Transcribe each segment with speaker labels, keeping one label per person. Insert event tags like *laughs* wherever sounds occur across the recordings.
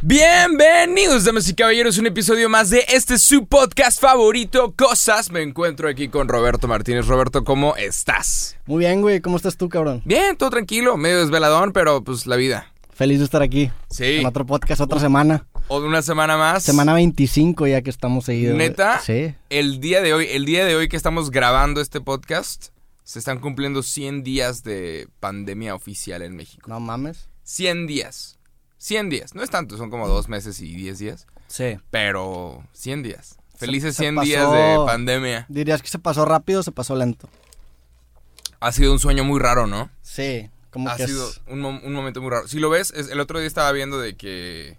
Speaker 1: Bienvenidos, damas y caballeros, un episodio más de este su podcast favorito, Cosas. Me encuentro aquí con Roberto Martínez. Roberto, ¿cómo estás?
Speaker 2: Muy bien, güey. ¿Cómo estás tú, cabrón?
Speaker 1: Bien, todo tranquilo, medio desveladón, pero pues la vida.
Speaker 2: Feliz de estar aquí.
Speaker 1: Sí.
Speaker 2: En otro podcast, otra semana.
Speaker 1: O una semana más.
Speaker 2: Semana 25 ya que estamos seguidos.
Speaker 1: ¿Neta?
Speaker 2: Sí.
Speaker 1: El día de hoy, el día de hoy que estamos grabando este podcast, se están cumpliendo 100 días de pandemia oficial en México.
Speaker 2: No mames.
Speaker 1: 100 días. 100 días. No es tanto, son como dos meses y 10 días.
Speaker 2: Sí.
Speaker 1: Pero 100 días. Felices
Speaker 2: se
Speaker 1: 100
Speaker 2: pasó-
Speaker 1: días de pandemia.
Speaker 2: ¿Dirías que se pasó rápido o se pasó lento?
Speaker 1: Ha sido un sueño muy raro, ¿no?
Speaker 2: Sí. Como
Speaker 1: Ha
Speaker 2: que
Speaker 1: sido
Speaker 2: es-
Speaker 1: un, mo- un momento muy raro. Si lo ves, es- el otro día estaba viendo de que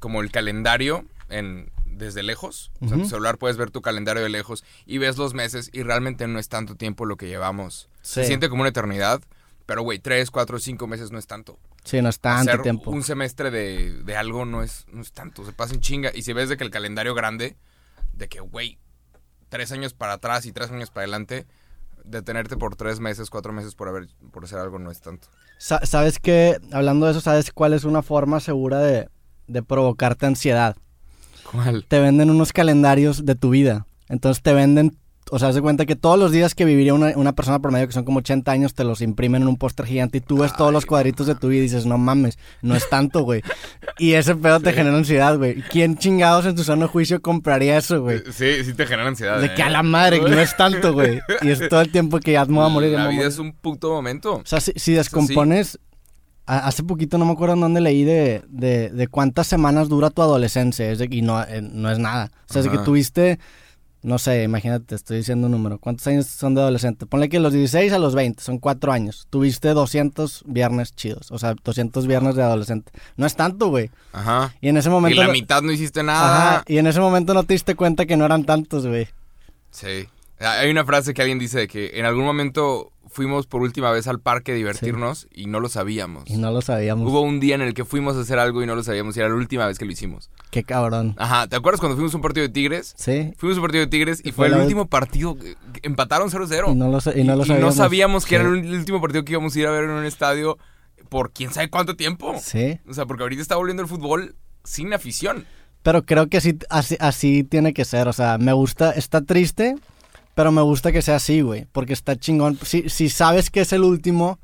Speaker 1: como el calendario en desde lejos, o sea, tu celular puedes ver tu calendario de lejos y ves los meses y realmente no es tanto tiempo lo que llevamos. Se
Speaker 2: Sí.
Speaker 1: siente como una eternidad, pero güey, tres, cuatro, cinco meses no es tanto.
Speaker 2: Sí, no es tanto
Speaker 1: Hacer
Speaker 2: tiempo.
Speaker 1: un semestre de, de algo no es, no es tanto, se pasa en chinga. Y si ves de que el calendario grande, de que, güey, tres años para atrás y tres años para adelante, detenerte por tres meses, cuatro meses por, haber, por hacer algo no es tanto.
Speaker 2: Sa- ¿Sabes qué? Hablando de eso, ¿sabes cuál es una forma segura de, de provocarte ansiedad?
Speaker 1: ¿Cuál?
Speaker 2: Te venden unos calendarios de tu vida. Entonces te venden, o sea, haz de cuenta que todos los días que viviría una, una persona promedio, que son como 80 años, te los imprimen en un póster gigante y tú ves todos los cuadritos de tu vida y dices, no mames, no es tanto, güey. Y ese pedo te genera ansiedad, güey. ¿Quién chingados en su sano juicio compraría eso, güey?
Speaker 1: Sí, sí te genera ansiedad.
Speaker 2: De
Speaker 1: ¿eh?
Speaker 2: que a la madre, no es tanto, güey. *laughs* Y es todo el tiempo que ya me voy a morir.
Speaker 1: La vida
Speaker 2: morir.
Speaker 1: es un puto momento.
Speaker 2: O sea, si, si descompones... Hace poquito no me acuerdo en dónde leí de, de, de cuántas semanas dura tu adolescencia. Es de, y no, eh, no es nada. O sea, es de que tuviste, no sé, imagínate, estoy diciendo un número. ¿Cuántos años son de adolescente? Ponle que los 16 a los 20, son 4 años. Tuviste 200 viernes chidos. O sea, 200 viernes de adolescente. No es tanto, güey.
Speaker 1: Ajá.
Speaker 2: Y en ese
Speaker 1: Y
Speaker 2: momento...
Speaker 1: la
Speaker 2: no-
Speaker 1: mitad no hiciste nada.
Speaker 2: Ajá, y en ese momento no te diste cuenta que no eran tantos, güey.
Speaker 1: Sí. Hay una frase que alguien dice de que en algún momento fuimos por última vez al parque a divertirnos y no lo sabíamos.
Speaker 2: Y no lo sabíamos.
Speaker 1: Hubo un día en el que fuimos a hacer algo y no lo sabíamos y era la última vez que lo hicimos.
Speaker 2: Qué cabrón.
Speaker 1: Ajá, ¿te acuerdas cuando fuimos a un partido de Tigres?
Speaker 2: Sí.
Speaker 1: Fuimos a un partido de Tigres y
Speaker 2: Y
Speaker 1: fue el último partido. que Empataron 0-0.
Speaker 2: Y no lo, y no lo
Speaker 1: Y
Speaker 2: sabíamos.
Speaker 1: que era el último partido que íbamos a ir a ver en un estadio por quién sabe cuánto tiempo.
Speaker 2: Sí.
Speaker 1: O sea, porque ahorita está volviendo el fútbol sin afición.
Speaker 2: Pero creo que así, así, así tiene que ser. O sea, me gusta, está triste, pero me gusta que sea así, güey. Porque está chingón. Si, si sabes que es el último,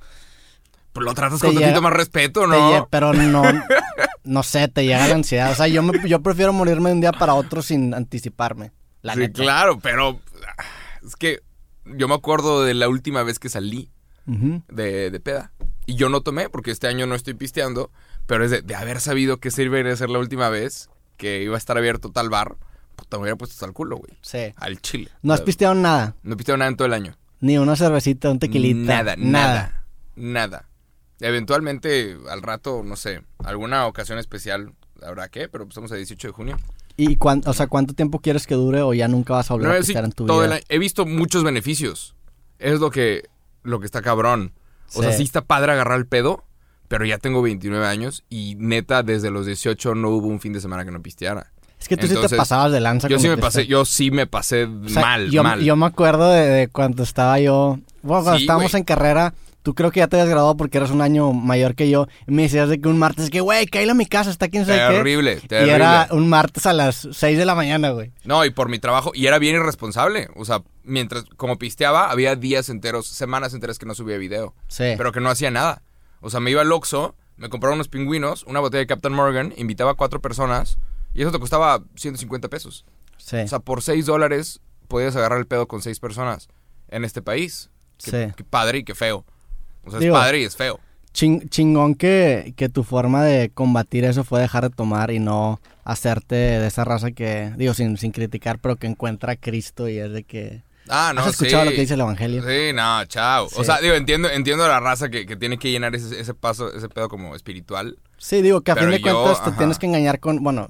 Speaker 1: Pues lo tratas con
Speaker 2: llega-
Speaker 1: tantito más respeto, ¿no?
Speaker 2: pero no, no sé, te llega la ansiedad. O sea, yo, me- yo prefiero morirme de un día para otro sin anticiparme. La
Speaker 1: sí,
Speaker 2: neta.
Speaker 1: claro, pero ah, es que yo me acuerdo de la última vez que salí de, de peda. Y yo no tomé porque este año no estoy pisteando, pero es de, de haber sabido que iba a ser la última vez que iba a estar abierto tal bar, me hubiera puesto hasta el culo, güey.
Speaker 2: Sí.
Speaker 1: Al chile.
Speaker 2: No has pisteado nada.
Speaker 1: No he pisteado nada en todo el año.
Speaker 2: Ni una cervecita, un tequilita.
Speaker 1: Nada, nada, nada. Eventualmente, al rato, no sé, alguna ocasión especial habrá que, pero pues estamos a 18 de junio.
Speaker 2: ¿Y cuán- o sea, cuánto tiempo quieres que dure o ya nunca vas a volver
Speaker 1: No,
Speaker 2: a
Speaker 1: sí,
Speaker 2: pistear en tu
Speaker 1: todo
Speaker 2: vida?
Speaker 1: el. He visto muchos beneficios. Es lo que, lo que está cabrón. O
Speaker 2: Sí.
Speaker 1: sea, sí está padre agarrar el pedo, pero ya tengo 29 años y neta, desde los 18 no hubo un fin de semana que no pisteara.
Speaker 2: Es que tú sí te pasabas de lanza.
Speaker 1: Yo sí me pasé, yo sí me pasé
Speaker 2: O sea,
Speaker 1: mal,
Speaker 2: yo,
Speaker 1: mal.
Speaker 2: yo me acuerdo de, de cuando estaba yo. Bueno, cuando
Speaker 1: Sí,
Speaker 2: estábamos en carrera, tú creo que ya te habías graduado porque eras un año mayor que yo. Y me decías de que un martes, que güey, cállate a mi casa, está quién sabe qué.
Speaker 1: terrible,
Speaker 2: Y
Speaker 1: terrible.
Speaker 2: era un martes a las 6 de la mañana, güey.
Speaker 1: No, y por mi trabajo, y era bien irresponsable. O sea, mientras, como pisteaba, había días enteros, semanas enteras que no subía video.
Speaker 2: Sí.
Speaker 1: pero que no hacía nada. O sea, me iba al Oxxo, me compraba unos pingüinos, una botella de Captain Morgan, invitaba a cuatro personas y eso te costaba 150 pesos.
Speaker 2: sí.
Speaker 1: O sea, por 6 dólares podías agarrar el pedo con seis personas en este país. Qué,
Speaker 2: Sí.
Speaker 1: qué padre y qué feo. O sea,
Speaker 2: Digo-
Speaker 1: es padre y es feo.
Speaker 2: Ching- chingón que, que tu forma de combatir eso fue dejar de tomar y no hacerte de esa raza que, digo, sin, sin criticar, pero que encuentra a Cristo y es de que...
Speaker 1: Ah, no,
Speaker 2: ¿Has escuchado
Speaker 1: sí.
Speaker 2: lo que dice el Evangelio?
Speaker 1: Sí, no, chao. O sea, digo, entiendo, entiendo la raza que, que tiene que llenar ese, ese paso, ese pedo como espiritual.
Speaker 2: Sí, digo que a fin de
Speaker 1: yo,
Speaker 2: cuentas te tienes que engañar con, bueno,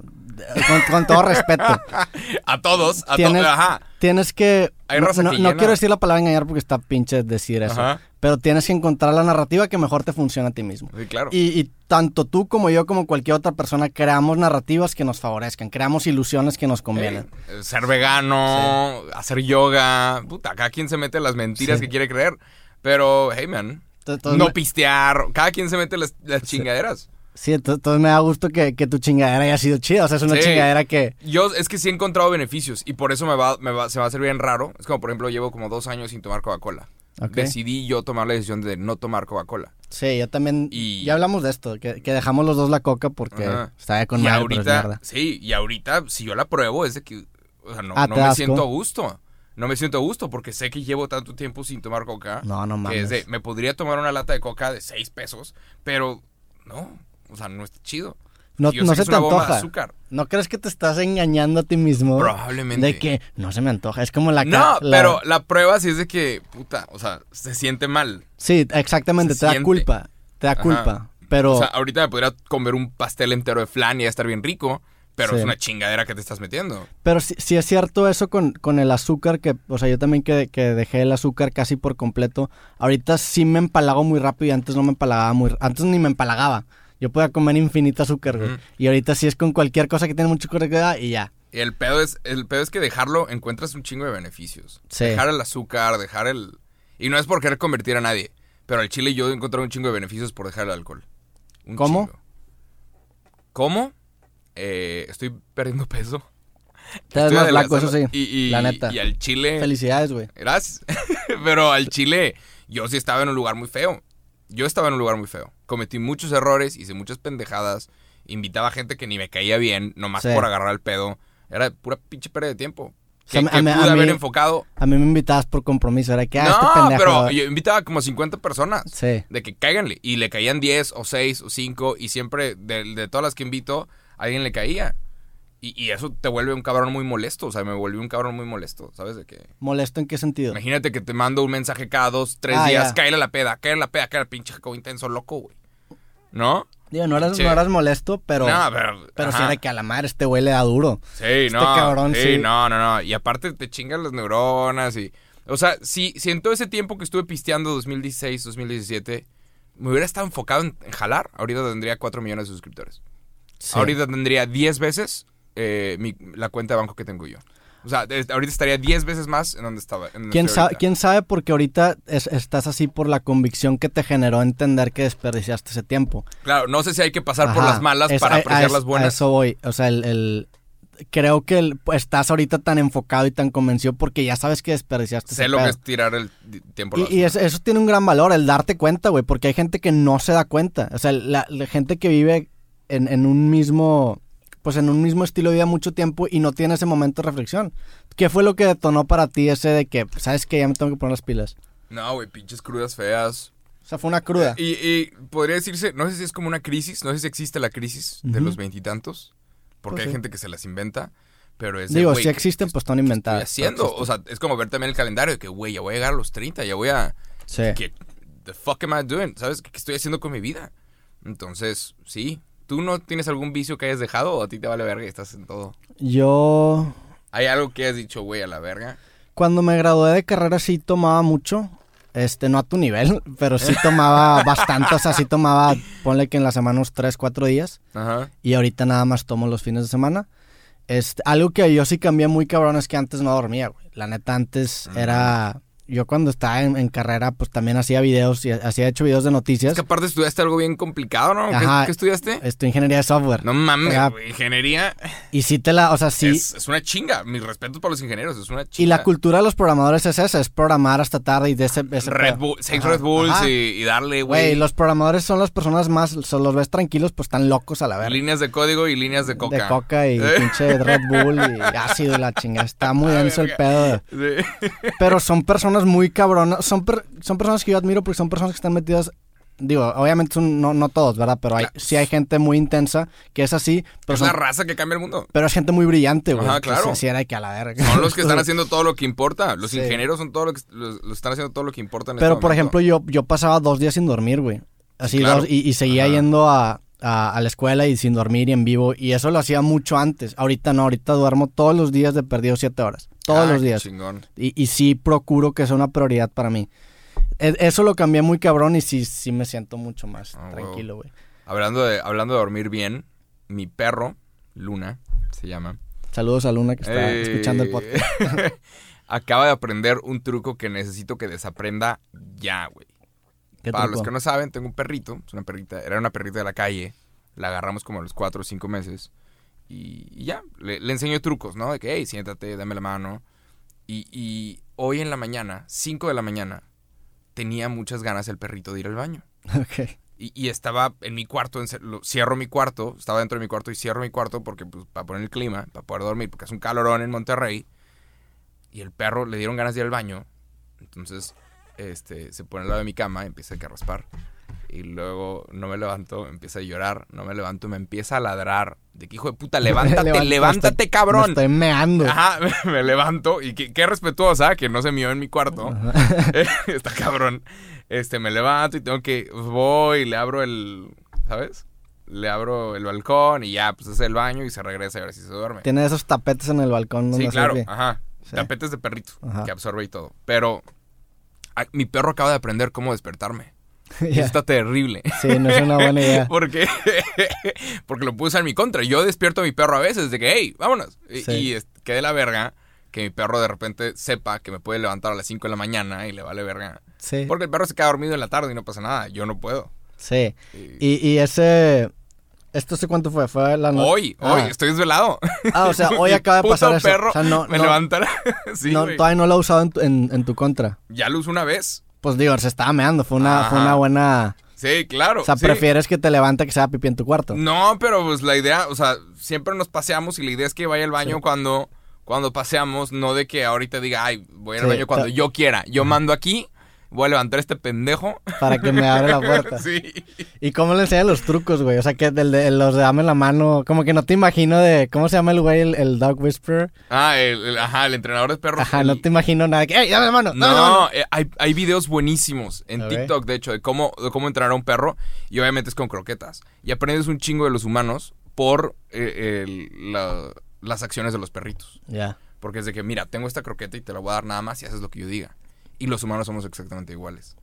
Speaker 2: con, con todo respeto. *laughs*
Speaker 1: A todos, a todos,
Speaker 2: Tienes-
Speaker 1: ajá.
Speaker 2: Tienes que...
Speaker 1: Hay
Speaker 2: no, quiero decir la palabra engañar porque está pinche decir eso.
Speaker 1: Ajá.
Speaker 2: Pero tienes que encontrar la narrativa que mejor te funciona a ti mismo.
Speaker 1: Sí, claro.
Speaker 2: Y, y tanto tú como yo, como cualquier otra persona, creamos narrativas que nos favorezcan, creamos ilusiones que nos convienen.
Speaker 1: Eh, ser vegano, hacer yoga, puta, cada quien se mete las mentiras
Speaker 2: Sí.
Speaker 1: que quiere creer. Pero, hey man,
Speaker 2: Entonces,
Speaker 1: no pistear, cada quien se mete las, las chingaderas.
Speaker 2: Sí, ento- entonces me da gusto que, que tu chingadera haya sido chida. O sea, es una
Speaker 1: Sí.
Speaker 2: chingadera que.
Speaker 1: Yo es que sí he encontrado beneficios y por eso me va, me va- se va a hacer bien raro. Es como, por ejemplo, llevo como dos años sin tomar Coca-Cola. Decidí yo tomar la decisión de no tomar Coca-Cola.
Speaker 2: Sí, yo también.
Speaker 1: Y-
Speaker 2: Ya hablamos de esto, que, que dejamos los dos la coca porque
Speaker 1: Ajá.
Speaker 2: estaba con
Speaker 1: y
Speaker 2: madre, pero es
Speaker 1: ahorita, sí, y ahorita si yo la pruebo es de que, o sea, no,
Speaker 2: Ah,
Speaker 1: no
Speaker 2: ¿te
Speaker 1: me
Speaker 2: asco?
Speaker 1: siento a gusto. No me siento a gusto porque sé que llevo tanto tiempo sin tomar coca.
Speaker 2: No, no
Speaker 1: que es
Speaker 2: mames.
Speaker 1: de, me podría tomar una lata de coca de 6 pesos, pero no, o sea, no está chido.
Speaker 2: No, no se te antoja.
Speaker 1: azúcar.
Speaker 2: ¿No crees que te estás engañando a ti mismo?
Speaker 1: Probablemente.
Speaker 2: De que no se me antoja. Es como la.
Speaker 1: No,
Speaker 2: la-
Speaker 1: pero la prueba sí es de que, puta, o sea, se siente mal.
Speaker 2: Sí, exactamente.
Speaker 1: se
Speaker 2: te da culpa. Te da
Speaker 1: Ajá.
Speaker 2: culpa. Pero.
Speaker 1: O sea, ahorita me podría comer un pastel entero de flan y ya estar bien rico, pero
Speaker 2: Sí.
Speaker 1: es una chingadera que te estás metiendo.
Speaker 2: Pero sí, sí es cierto eso con, con el azúcar, que, o sea, yo también que, que dejé el azúcar casi por completo. Ahorita sí me empalago muy rápido y antes no me empalagaba muy... Antes ni me empalagaba. Yo podía comer infinito azúcar, güey. Y ahorita sí es con cualquier cosa que tiene mucho azúcar y ya.
Speaker 1: Y el pedo es, el pedo es que dejarlo encuentras un chingo de beneficios.
Speaker 2: Sí.
Speaker 1: Dejar el azúcar, dejar el... Y no es por querer convertir a nadie, pero al chile yo he encontrado un chingo de beneficios por dejar el alcohol. Un
Speaker 2: ¿Cómo?
Speaker 1: chingo. ¿Cómo? Eh, estoy perdiendo peso. Estoy
Speaker 2: más flaco, eso sí.
Speaker 1: Y, y-
Speaker 2: la neta.
Speaker 1: Y al chile...
Speaker 2: Felicidades, güey.
Speaker 1: Gracias. *laughs* Pero al Chile, yo sí estaba en un lugar muy feo. Yo estaba en un lugar muy feo. Cometí muchos errores, hice muchas pendejadas. Invitaba a gente que ni me caía bien, nomás
Speaker 2: Sí.
Speaker 1: por agarrar el pedo. Era pura pinche pérdida de tiempo. Que,
Speaker 2: sea, a
Speaker 1: que
Speaker 2: mí- a
Speaker 1: pude haber
Speaker 2: mí-
Speaker 1: enfocado.
Speaker 2: A mí me invitabas por compromiso. Era que, ah, este
Speaker 1: no,
Speaker 2: pendejo.
Speaker 1: pero yo invitaba como 50 personas.
Speaker 2: Sí.
Speaker 1: De que cáiganle. Y le caían 10 o 6 o 5. Y siempre, de, de todas las que invito, a alguien le caía. Y, y eso te vuelve un cabrón muy molesto. O sea, me volvió un cabrón muy molesto. ¿Sabes? De que.
Speaker 2: ¿Molesto en qué sentido?
Speaker 1: Imagínate que te mando un mensaje cada dos, tres
Speaker 2: Ah,
Speaker 1: días, cáele a la peda, cáele la peda, cáele pinche jaco intenso loco, güey. ¿No?
Speaker 2: Digo, no eras, no eras molesto, pero...
Speaker 1: no, pero.
Speaker 2: Pero sí era que a la madre este güey le da duro.
Speaker 1: Sí, no.
Speaker 2: cabrón,
Speaker 1: sí,
Speaker 2: sí.
Speaker 1: no, no, no. Y aparte te chingan las neuronas y. O sea, si, si en todo ese tiempo que estuve pisteando 2016, 2017, me hubiera estado enfocado en, en jalar, ahorita tendría 4 millones de suscriptores.
Speaker 2: Sí.
Speaker 1: Ahorita tendría 10 veces eh, mi- la cuenta de banco que tengo yo. O sea, ahorita estaría 10 veces más en donde estaba. en
Speaker 2: ¿Quién, sabe. ¿Quién sabe? Porque ahorita es- estás así por la convicción que te generó entender que desperdiciaste ese tiempo.
Speaker 1: Claro, no sé si hay que pasar por las malas
Speaker 2: es-
Speaker 1: para
Speaker 2: a- a
Speaker 1: apreciar
Speaker 2: es-
Speaker 1: las
Speaker 2: A
Speaker 1: buenas.
Speaker 2: eso voy. O sea, el, el- creo que el- estás ahorita tan enfocado y tan convencido porque ya sabes que desperdiciaste
Speaker 1: Sé
Speaker 2: ese
Speaker 1: lo que
Speaker 2: pedo.
Speaker 1: es tirar el tiempo. a
Speaker 2: Y, eso tiene un gran valor, el darte cuenta, güey, porque hay gente que no se da cuenta. O sea, la, la gente que vive en, en un mismo, pues en un mismo estilo de vida mucho tiempo y no tiene ese momento de reflexión. ¿Qué fue lo que detonó para ti ese de que, sabes que ya me tengo que poner las pilas?
Speaker 1: No, güey, pinches crudas feas.
Speaker 2: O sea, fue una cruda.
Speaker 1: Y, y podría decirse, no sé si es como una crisis, no sé si existe la crisis de
Speaker 2: Ujú.
Speaker 1: los veintitantos, porque
Speaker 2: Pues
Speaker 1: hay
Speaker 2: sí.
Speaker 1: gente que se las inventa, pero es de,
Speaker 2: Digo, si
Speaker 1: ¿qué-
Speaker 2: existen, pues están
Speaker 1: estoy
Speaker 2: inventadas.
Speaker 1: haciendo?
Speaker 2: pero
Speaker 1: O sea, es como ver también el calendario de que, güey, ya voy a llegar a los 30, ya voy a...
Speaker 2: Sí.
Speaker 1: ¿Qué the fuck am I doing? ¿Sabes? ¿Qué, qué estoy haciendo con mi vida? Entonces, sí. ¿Tú no tienes algún vicio que hayas dejado o a ti te vale verga y estás en todo?
Speaker 2: Yo,
Speaker 1: ¿Hay algo que has dicho, güey, a la verga?
Speaker 2: cuando me gradué de carrera sí tomaba mucho. Este, no a tu nivel, *laughs* pero sí tomaba bastante. O sea, sí tomaba, ponle que en la semana unos 3, 4 días.
Speaker 1: Ajá.
Speaker 2: Y ahorita nada más tomo los fines de semana. Este, algo que yo sí cambié muy cabrón es que antes no dormía, güey. La neta, antes
Speaker 1: Mm.
Speaker 2: era... Yo cuando estaba en, en carrera, pues también hacía videos y hacía hecho videos de
Speaker 1: Es
Speaker 2: noticias.
Speaker 1: que aparte estudiaste algo bien complicado, ¿no? ¿Qué,
Speaker 2: Ajá.
Speaker 1: qué estudiaste?
Speaker 2: Esto, ingeniería de software.
Speaker 1: No mames, güey, ingeniería
Speaker 2: Y sí te la... O sea, sí...
Speaker 1: es, es una chinga. Mis respetos para los ingenieros, es una chinga.
Speaker 2: Y la cultura de los programadores es esa, es programar hasta tarde y de ese... ese
Speaker 1: Red. Bull, seis Red Bulls
Speaker 2: ajá.
Speaker 1: y, y darle,
Speaker 2: Güey,
Speaker 1: güey,
Speaker 2: los programadores son las personas más... Se los ves tranquilos, pues están locos a la verga.
Speaker 1: líneas de código y líneas de coca.
Speaker 2: De coca y *laughs* pinche Red Bull y ácido y la chingada. Está muy denso el pedo.
Speaker 1: Sí.
Speaker 2: Pero son personas muy cabronas. Son, per- son personas que yo admiro porque son personas que están metidas. Digo, obviamente son, no, no todos, ¿verdad? Pero hay,
Speaker 1: Claro.
Speaker 2: sí hay gente muy intensa que es así. Pero,
Speaker 1: es
Speaker 2: son-
Speaker 1: la raza que cambia el mundo.
Speaker 2: pero es gente muy brillante, güey.
Speaker 1: Ajá,
Speaker 2: que
Speaker 1: claro.
Speaker 2: Sí, sí era que a la verga.
Speaker 1: Son los que están *laughs* haciendo todo lo que importa. Los
Speaker 2: Sí.
Speaker 1: ingenieros son todo lo que los, los están haciendo todo lo que importa en
Speaker 2: Pero,
Speaker 1: este
Speaker 2: por
Speaker 1: momento.
Speaker 2: ejemplo, yo, yo pasaba dos días sin dormir, güey. Así
Speaker 1: claro.
Speaker 2: dos, y, y seguía
Speaker 1: Ajá.
Speaker 2: yendo a, a, a la escuela y sin dormir y en vivo. Y eso lo hacía mucho antes. Ahorita no, ahorita duermo todos los días de perdido siete horas. Todos los días.
Speaker 1: chingón.
Speaker 2: Y, y sí procuro que sea una prioridad para mí. E- Eso lo cambié muy cabrón y sí, sí me siento mucho más
Speaker 1: Ah,
Speaker 2: tranquilo, güey.
Speaker 1: Hablando de, hablando de dormir bien, mi perro, Luna, se llama.
Speaker 2: Saludos a Luna que está
Speaker 1: Eh,
Speaker 2: escuchando el podcast. *laughs*
Speaker 1: Acaba de aprender un truco que necesito que desaprenda ya, güey.
Speaker 2: ¿Qué
Speaker 1: Para
Speaker 2: truco?
Speaker 1: los que no saben, tengo un perrito, es una perrita, era una perrita de la calle La agarramos como a los cuatro o cinco meses. Y, y ya, le, le enseño trucos, ¿no? De que, hey, siéntate, dame la mano. Y, y hoy en la mañana, 5 de la mañana, tenía muchas ganas el perrito de ir al baño. *laughs*
Speaker 2: Ok.
Speaker 1: Y, y estaba en mi cuarto, en- lo- cierro mi cuarto, estaba dentro de mi cuarto y cierro mi cuarto porque pues, para poner el clima, para poder dormir, porque es un calorón en Monterrey. Y el perro le dieron ganas de ir al baño. Entonces, este, se pone al lado de mi cama, empieza a raspar. Y luego no me levanto, empieza a llorar, no me levanto, me empieza a ladrar. De que hijo de puta, *laughs* levántate, levántate,
Speaker 2: Me
Speaker 1: cabrón.
Speaker 2: estoy meando.
Speaker 1: Ajá, *laughs* me levanto y qué, qué respetuosa que no se mió en mi cuarto. *laughs* Está cabrón. Este, me levanto y tengo que, voy, le abro el, ¿sabes? Le abro el balcón y ya, pues hace el baño y se regresa y ahora sí se duerme.
Speaker 2: Tiene esos tapetes en el balcón donde
Speaker 1: Sí, claro, ajá.
Speaker 2: Sí.
Speaker 1: Tapetes de perrito
Speaker 2: Ajá.
Speaker 1: que absorbe y todo. Pero mi perro acaba de aprender cómo despertarme. Y *laughs*
Speaker 2: Ya.
Speaker 1: está terrible.
Speaker 2: Sí, no es una buena idea. *laughs*
Speaker 1: Porque, *laughs* porque lo puse en mi contra. Yo despierto a mi perro a veces de que, hey, vámonos. Y,
Speaker 2: Sí.
Speaker 1: y quede la verga que mi perro de repente sepa que me puede levantar a las 5 de la mañana y le vale verga.
Speaker 2: Sí,
Speaker 1: Porque el perro se queda dormido en la tarde y no pasa nada. Yo no puedo.
Speaker 2: sí.
Speaker 1: Y,
Speaker 2: y ese... ¿Esto sé cuánto fue? Fue la no-
Speaker 1: hoy,
Speaker 2: Ah.
Speaker 1: hoy, estoy desvelado.
Speaker 2: Ah, o sea, *laughs* hoy acaba de pasar eso.
Speaker 1: perro
Speaker 2: O sea, no,
Speaker 1: me
Speaker 2: no-
Speaker 1: levantará. *laughs* sí,
Speaker 2: no,
Speaker 1: güey.
Speaker 2: todavía no lo ha usado en tu, en- en tu contra.
Speaker 1: Ya lo usé una vez.
Speaker 2: Pues digo, se estaba meando. Fue una, fue una buena...
Speaker 1: Sí, claro.
Speaker 2: O sea,
Speaker 1: sí.
Speaker 2: prefieres que te levante que sea pipí en tu cuarto.
Speaker 1: No, pero pues la idea, o sea, siempre nos paseamos y la idea es que vaya al baño
Speaker 2: Sí.
Speaker 1: cuando, cuando paseamos, no de que ahorita diga, ay, voy al
Speaker 2: Sí,
Speaker 1: baño cuando yo quiera. Yo mando aquí, voy a levantar a este pendejo.
Speaker 2: Para que me abra la *laughs* puerta.
Speaker 1: sí.
Speaker 2: ¿Y cómo le enseñan los trucos, güey? O sea, que del de, los de dame la mano... Como que no te imagino de... ¿Cómo se llama el güey? El, el dog whisperer.
Speaker 1: Ah, el, el- ajá, el entrenador de perros.
Speaker 2: Ajá,
Speaker 1: el-
Speaker 2: no te imagino nada. Que, ¡Ey, dame la mano! dame la mano!
Speaker 1: No, eh, hay, hay videos buenísimos en. TikTok, de hecho, de cómo, de cómo entrenar a un perro. Y obviamente es con croquetas. Y aprendes un chingo de los humanos por eh, el- la- las acciones de los perritos.
Speaker 2: Ya.
Speaker 1: Porque es de que, mira, tengo esta croqueta y te la voy a dar nada más si haces lo que yo diga. Y los humanos somos exactamente iguales.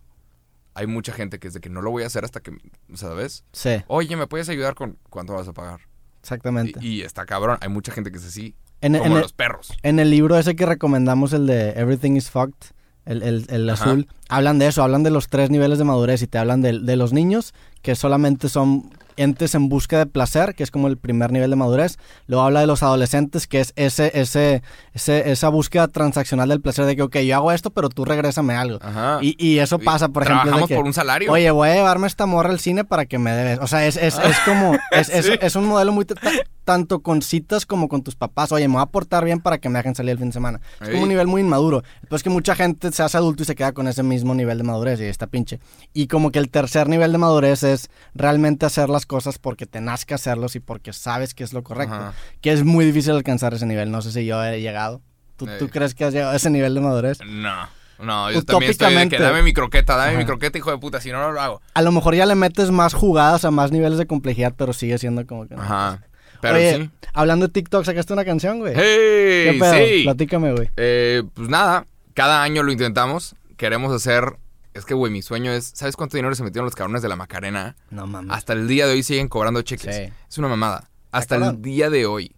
Speaker 1: Hay mucha gente que es de que no lo voy a hacer hasta que, ¿sabes?
Speaker 2: Sí,
Speaker 1: Oye, ¿me puedes ayudar con cuánto vas a pagar?
Speaker 2: exactamente.
Speaker 1: Y, y está cabrón. Hay mucha gente que es así.
Speaker 2: En,
Speaker 1: como
Speaker 2: en el,
Speaker 1: los perros.
Speaker 2: en el libro ese que recomendamos, el de Everything is Fucked, el, el- el azul, hablan de eso, hablan de los tres niveles de madurez y te hablan de, de los niños, que solamente son entes en busca de placer, que es como el primer nivel de madurez. Luego habla de los adolescentes, que es ese, ese, ese, esa búsqueda transaccional del placer de que, ok, yo hago esto, pero tú regrésame algo.
Speaker 1: Ajá.
Speaker 2: Y, y eso pasa, por ejemplo, de
Speaker 1: Trabajamos
Speaker 2: que,
Speaker 1: por un salario.
Speaker 2: Oye, voy a llevarme esta morra al cine para que me debes. O sea, es, es, es como. *laughs* Es, es-
Speaker 1: Sí.
Speaker 2: es un modelo muy. Ta- tanto con citas como con tus papás. Oye, me voy a portar bien para que me dejen salir el fin de semana. Es como un nivel muy inmaduro. Pues que mucha gente se hace adulto y se queda con ese mismo nivel de madurez y está pinche. Y como que el tercer nivel de madurez es realmente hacer las cosas porque te nazca hacerlos y porque sabes que es lo correcto.
Speaker 1: Ajá.
Speaker 2: Que es muy difícil alcanzar ese nivel. No sé si yo he llegado. ¿Tú, crees que has llegado a ese nivel de madurez?
Speaker 1: No. No, yo también estoy de que
Speaker 2: Utópicamente.
Speaker 1: dame mi croqueta, dame
Speaker 2: Ajá.
Speaker 1: mi croqueta, hijo de puta, si no, no lo hago.
Speaker 2: A lo mejor ya le metes más jugadas a más niveles de complejidad, pero sigue siendo como que... no.
Speaker 1: Ajá. Pero
Speaker 2: Oye,
Speaker 1: sí.
Speaker 2: hablando de TikTok, sacaste una canción, güey.
Speaker 1: ¡Hey!
Speaker 2: ¿Qué pedo?
Speaker 1: Sí.
Speaker 2: Platícame, güey.
Speaker 1: Eh, pues nada, cada año lo intentamos. Queremos hacer. Es que, güey, mi sueño es. ¿Sabes cuánto dinero se metieron los cabrones de la Macarena?
Speaker 2: No mames.
Speaker 1: Hasta el día de hoy siguen cobrando cheques.
Speaker 2: Sí.
Speaker 1: Es una mamada. Hasta el
Speaker 2: cabrón.
Speaker 1: día de hoy.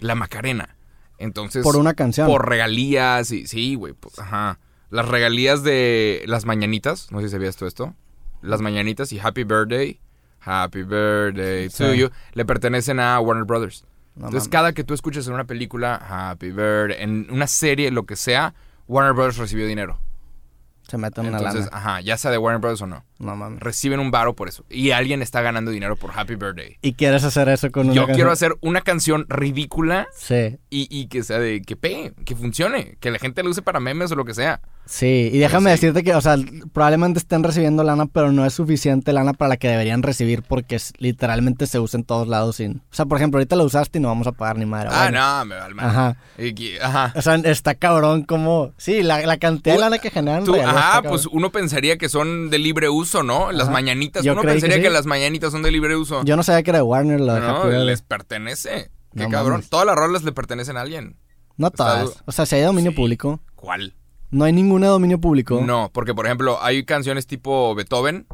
Speaker 1: La Macarena. Entonces.
Speaker 2: Por una canción.
Speaker 1: Por regalías y. Sí, güey. pues, ajá. Las regalías de las mañanitas. No sé si sabías tú esto. Las mañanitas y Happy Birthday. Happy Birthday to
Speaker 2: Sí.
Speaker 1: you. Le pertenecen a Warner Brothers.
Speaker 2: No
Speaker 1: Entonces,
Speaker 2: mames.
Speaker 1: cada que tú escuches en una película, Happy Birthday, en una serie, lo que sea, Warner Brothers recibió dinero.
Speaker 2: Se meten una
Speaker 1: Entonces,
Speaker 2: lana.
Speaker 1: ajá, ya sea de Warner Brothers o no.
Speaker 2: No mames.
Speaker 1: Reciben un varo por eso. Y alguien está ganando dinero por Happy Birthday.
Speaker 2: ¿Y quieres hacer eso con una
Speaker 1: Yo
Speaker 2: canción?
Speaker 1: quiero hacer una canción ridícula
Speaker 2: Sí,
Speaker 1: y, y que sea de que pegue, que funcione, que la gente la use para memes o lo que sea.
Speaker 2: sí. Y déjame
Speaker 1: sí.
Speaker 2: decirte que, o sea, probablemente estén recibiendo lana, pero no es suficiente lana para la que deberían recibir porque es- literalmente se usa en todos lados sin... O sea, por ejemplo, ahorita lo usaste y no vamos a pagar ni madre.
Speaker 1: Ah,
Speaker 2: Bueno.
Speaker 1: no, me va al mal.
Speaker 2: Ajá.
Speaker 1: Y ajá.
Speaker 2: O sea, está cabrón como... Sí, la, la cantidad de lana que generan...
Speaker 1: Tú- ajá, pues uno pensaría que son de libre uso, ¿no? Las
Speaker 2: Ajá.
Speaker 1: mañanitas.
Speaker 2: Yo
Speaker 1: uno
Speaker 2: que
Speaker 1: pensaría que, las mañanitas son de libre uso.
Speaker 2: Yo no sabía que era de Warner la
Speaker 1: no, les pertenece. Qué
Speaker 2: No
Speaker 1: cabrón.
Speaker 2: mames.
Speaker 1: Todas las rolas le pertenecen a alguien.
Speaker 2: No
Speaker 1: Está
Speaker 2: todas.
Speaker 1: duro.
Speaker 2: O sea, si hay dominio
Speaker 1: Sí.
Speaker 2: público.
Speaker 1: ¿Cuál?
Speaker 2: No hay ninguna dominio público.
Speaker 1: No, porque por ejemplo, hay canciones tipo Beethoven,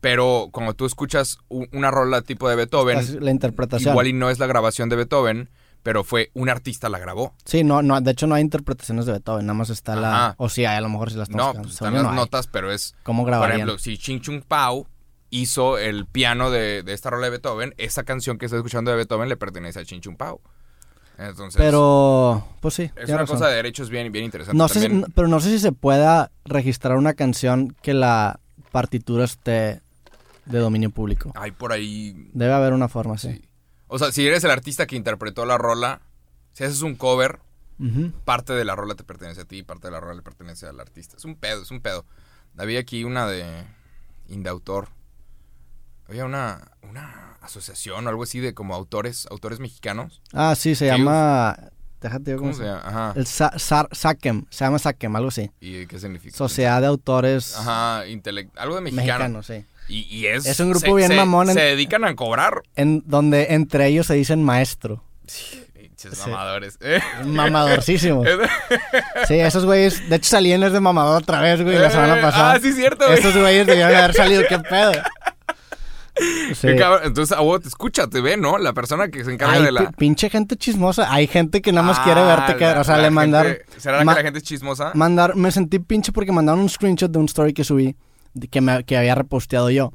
Speaker 1: pero cuando tú escuchas una rola tipo de Beethoven,
Speaker 2: Es la interpretación.
Speaker 1: igual y no es la grabación de Beethoven, pero fue un artista la grabó.
Speaker 2: Sí, no, no, de hecho no hay interpretaciones de Beethoven, nada más está la...
Speaker 1: Ajá.
Speaker 2: O sí hay, a lo mejor si las estamos
Speaker 1: No, pues están las
Speaker 2: no hay.
Speaker 1: notas, pero es,
Speaker 2: ¿Cómo
Speaker 1: por
Speaker 2: grabarían?
Speaker 1: ejemplo, si Ching Chung Pao hizo el piano de, de esta rola de Beethoven, esa canción que está escuchando de Beethoven le pertenece a Chin Chun Pao. Entonces,
Speaker 2: Pero, pues sí.
Speaker 1: es una
Speaker 2: razón.
Speaker 1: cosa de derechos bien, bien interesante.
Speaker 2: No sé, si- pero no sé si se pueda registrar una canción que la partitura esté de dominio público.
Speaker 1: Hay por ahí
Speaker 2: Debe haber una forma, sí.
Speaker 1: Sí. O sea, si eres el artista que interpretó la rola, si haces un cover, parte de la rola te pertenece a ti, parte de la rola le pertenece al artista. Es un pedo, es un pedo. Había aquí una de Indautor. Había una, una asociación o algo así de como autores, autores mexicanos.
Speaker 2: Ah, sí, se llama... Déjate
Speaker 1: ¿Cómo
Speaker 2: cómo
Speaker 1: se llama? Ajá.
Speaker 2: El Sa- SACEM, se llama SACEM, algo así.
Speaker 1: ¿Y qué significa?
Speaker 2: Sociedad de Autores
Speaker 1: Ajá, algo de mexicano.
Speaker 2: Mexicanos, sí.
Speaker 1: Y, y es...
Speaker 2: Es un grupo
Speaker 1: se-
Speaker 2: bien
Speaker 1: se-
Speaker 2: mamón en-
Speaker 1: Se dedican a cobrar.
Speaker 2: En donde entre ellos se dicen maestro.
Speaker 1: Pinches
Speaker 2: Sí.
Speaker 1: mamadores. *laughs* ¿eh?
Speaker 2: Mamadorcísimo. *laughs* Sí, esos güeyes, de hecho salí en el de mamador otra vez, güey, la semana
Speaker 1: Eh,
Speaker 2: pasada.
Speaker 1: Ah, sí, cierto, güey.
Speaker 2: Esos güeyes debieron haber salido, qué pedo. *laughs* Sí.
Speaker 1: Entonces, a vos te escucha, te ve, ¿no? La persona que se encarga de la.
Speaker 2: pi- pinche gente chismosa. Hay gente que nada más
Speaker 1: Ah,
Speaker 2: quiere verte que,
Speaker 1: la-
Speaker 2: o sea,
Speaker 1: la
Speaker 2: le mandaron
Speaker 1: gente- ¿Será
Speaker 2: ma-
Speaker 1: que la gente es chismosa?
Speaker 2: mandar, me sentí pinche porque mandaron un screenshot de un story que subí que me que había reposteado yo.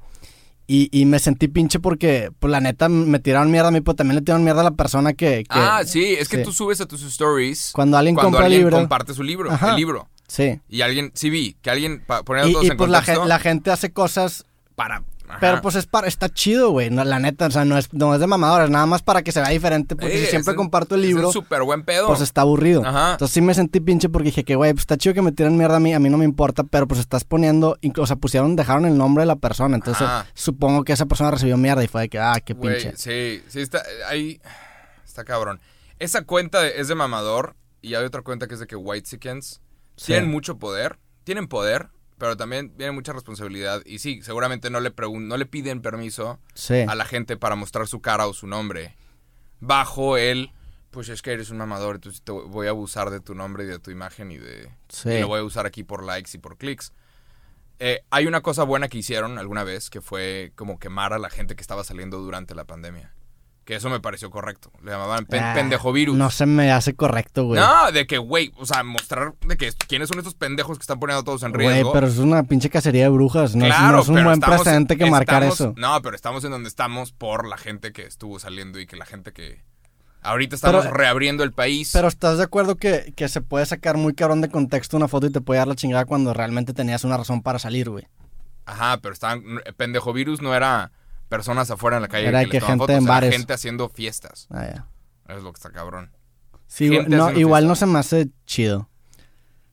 Speaker 2: Y, y me sentí pinche porque, pues la neta, me tiraron mierda a mí, pero también le tiraron mierda a la persona que... que-
Speaker 1: ah, sí, es que
Speaker 2: sí.
Speaker 1: tú subes a tus stories
Speaker 2: Cuando alguien
Speaker 1: cuando
Speaker 2: compra
Speaker 1: alguien
Speaker 2: libro.
Speaker 1: comparte su libro,
Speaker 2: Ajá.
Speaker 1: el libro.
Speaker 2: Sí.
Speaker 1: Y alguien, sí vi, que alguien, poniendo
Speaker 2: Y,
Speaker 1: todos
Speaker 2: y,
Speaker 1: en
Speaker 2: pues
Speaker 1: contexto,
Speaker 2: la gente hace cosas,
Speaker 1: para... ajá.
Speaker 2: pero pues es para, está chido, güey. No, la neta, o sea, no es, no es de mamadores, nada más para que se vea diferente. Porque si siempre
Speaker 1: es
Speaker 2: comparto el
Speaker 1: es
Speaker 2: libro,
Speaker 1: súper buen pedo.
Speaker 2: pues está aburrido.
Speaker 1: Ajá.
Speaker 2: Entonces sí me sentí pinche porque dije que, güey, pues está chido que me tiren mierda a mí, a mí no me importa, pero pues estás poniendo, o sea, pusieron, dejaron el nombre de la persona, entonces
Speaker 1: Ajá.
Speaker 2: supongo que esa persona recibió mierda y fue de que, ah, qué pinche.
Speaker 1: sí, sí, está ahí. Está cabrón. Esa cuenta de- es de mamador y hay otra cuenta que es de que White
Speaker 2: Sí.
Speaker 1: tienen mucho poder, tienen poder, pero también viene mucha responsabilidad. Y sí, seguramente no le, pregun- no le piden permiso
Speaker 2: Sí.
Speaker 1: a la gente para mostrar su cara o su nombre. Bajo el, pues es que eres un mamador, entonces te voy a abusar de tu nombre y de tu imagen y de...
Speaker 2: Sí.
Speaker 1: Y lo voy a usar aquí por likes y por clics. Eh, hay una cosa buena que hicieron alguna vez, que fue como quemar a la gente que estaba saliendo durante la pandemia. Que eso me pareció correcto. Le llamaban pen-
Speaker 2: Ah,
Speaker 1: pendejo virus.
Speaker 2: No se me hace correcto, güey.
Speaker 1: No, de que, güey, o sea, mostrar de que quiénes son estos pendejos que están poniendo a todos en
Speaker 2: Güey,
Speaker 1: riesgo.
Speaker 2: pero es una pinche cacería de brujas, no, es-
Speaker 1: claro,
Speaker 2: no es un
Speaker 1: pero
Speaker 2: buen
Speaker 1: estamos-
Speaker 2: precedente que marcar eso.
Speaker 1: No, pero estamos en donde estamos por la gente que estuvo saliendo y que la gente que... Ahorita estamos
Speaker 2: Pero-
Speaker 1: reabriendo el país.
Speaker 2: Pero estás de acuerdo que, que se puede sacar muy cabrón de contexto una foto y te puede dar la chingada cuando realmente tenías una razón para salir, güey.
Speaker 1: Ajá, pero estaban... Pendejo virus no era personas afuera en la calle
Speaker 2: Era
Speaker 1: que,
Speaker 2: gente
Speaker 1: fotos,
Speaker 2: en
Speaker 1: era
Speaker 2: bares.
Speaker 1: gente haciendo fiestas.
Speaker 2: Ah, ya.
Speaker 1: Es lo que está cabrón.
Speaker 2: Sí, no, igual no se me hace chido.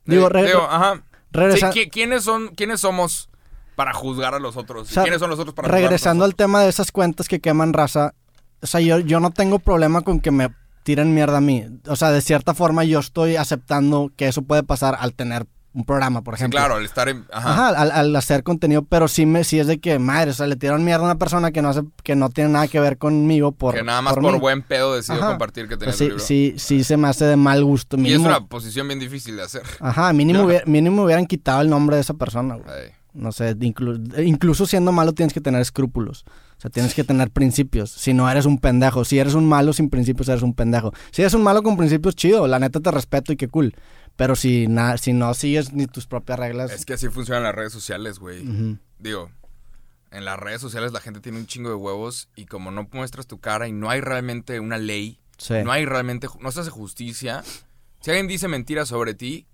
Speaker 2: Digo, re-
Speaker 1: digo, ajá.
Speaker 2: regresa-
Speaker 1: Sí, ¿qui- ¿quiénes, son, ¿Quiénes somos para juzgar a los otros?
Speaker 2: O sea,
Speaker 1: ¿Quiénes son los otros para
Speaker 2: regresando al tema de esas cuentas que queman raza, o sea, yo, yo no tengo problema con que me tiren mierda a mí. O sea, de cierta forma yo estoy aceptando que eso puede pasar al tener un programa, por
Speaker 1: Sí,
Speaker 2: ejemplo.
Speaker 1: claro, al estar en... Ajá.
Speaker 2: Ajá, al, al hacer contenido, pero sí me sí es de que, madre, o sea, le tiraron mierda a una persona que no hace, que no tiene nada que ver conmigo por
Speaker 1: que nada más por,
Speaker 2: mí.
Speaker 1: buen pedo decidió
Speaker 2: Ajá.
Speaker 1: compartir que tenía
Speaker 2: Pues sí,
Speaker 1: libro.
Speaker 2: sí, sí se me hace de mal gusto.
Speaker 1: Y es
Speaker 2: Mínimo,
Speaker 1: una posición bien difícil de hacer.
Speaker 2: Ajá, mínimo, hubiera- mínimo hubieran quitado el nombre de esa persona, güey.
Speaker 1: Ay.
Speaker 2: No sé, inclu- incluso siendo malo tienes que tener escrúpulos. O sea, tienes que tener principios. Si no eres un pendejo. Si eres un malo sin principios, eres un pendejo. Si eres un malo con principios, chido. La neta te respeto y qué cool. Pero si, na- si no sigues ni tus propias reglas...
Speaker 1: Es que así funcionan las redes sociales, güey. Digo, en las redes sociales la gente tiene un chingo de huevos y como no muestras tu cara y no hay realmente una ley,
Speaker 2: Sí.
Speaker 1: no hay realmente, no se hace justicia. Si alguien dice mentiras sobre ti,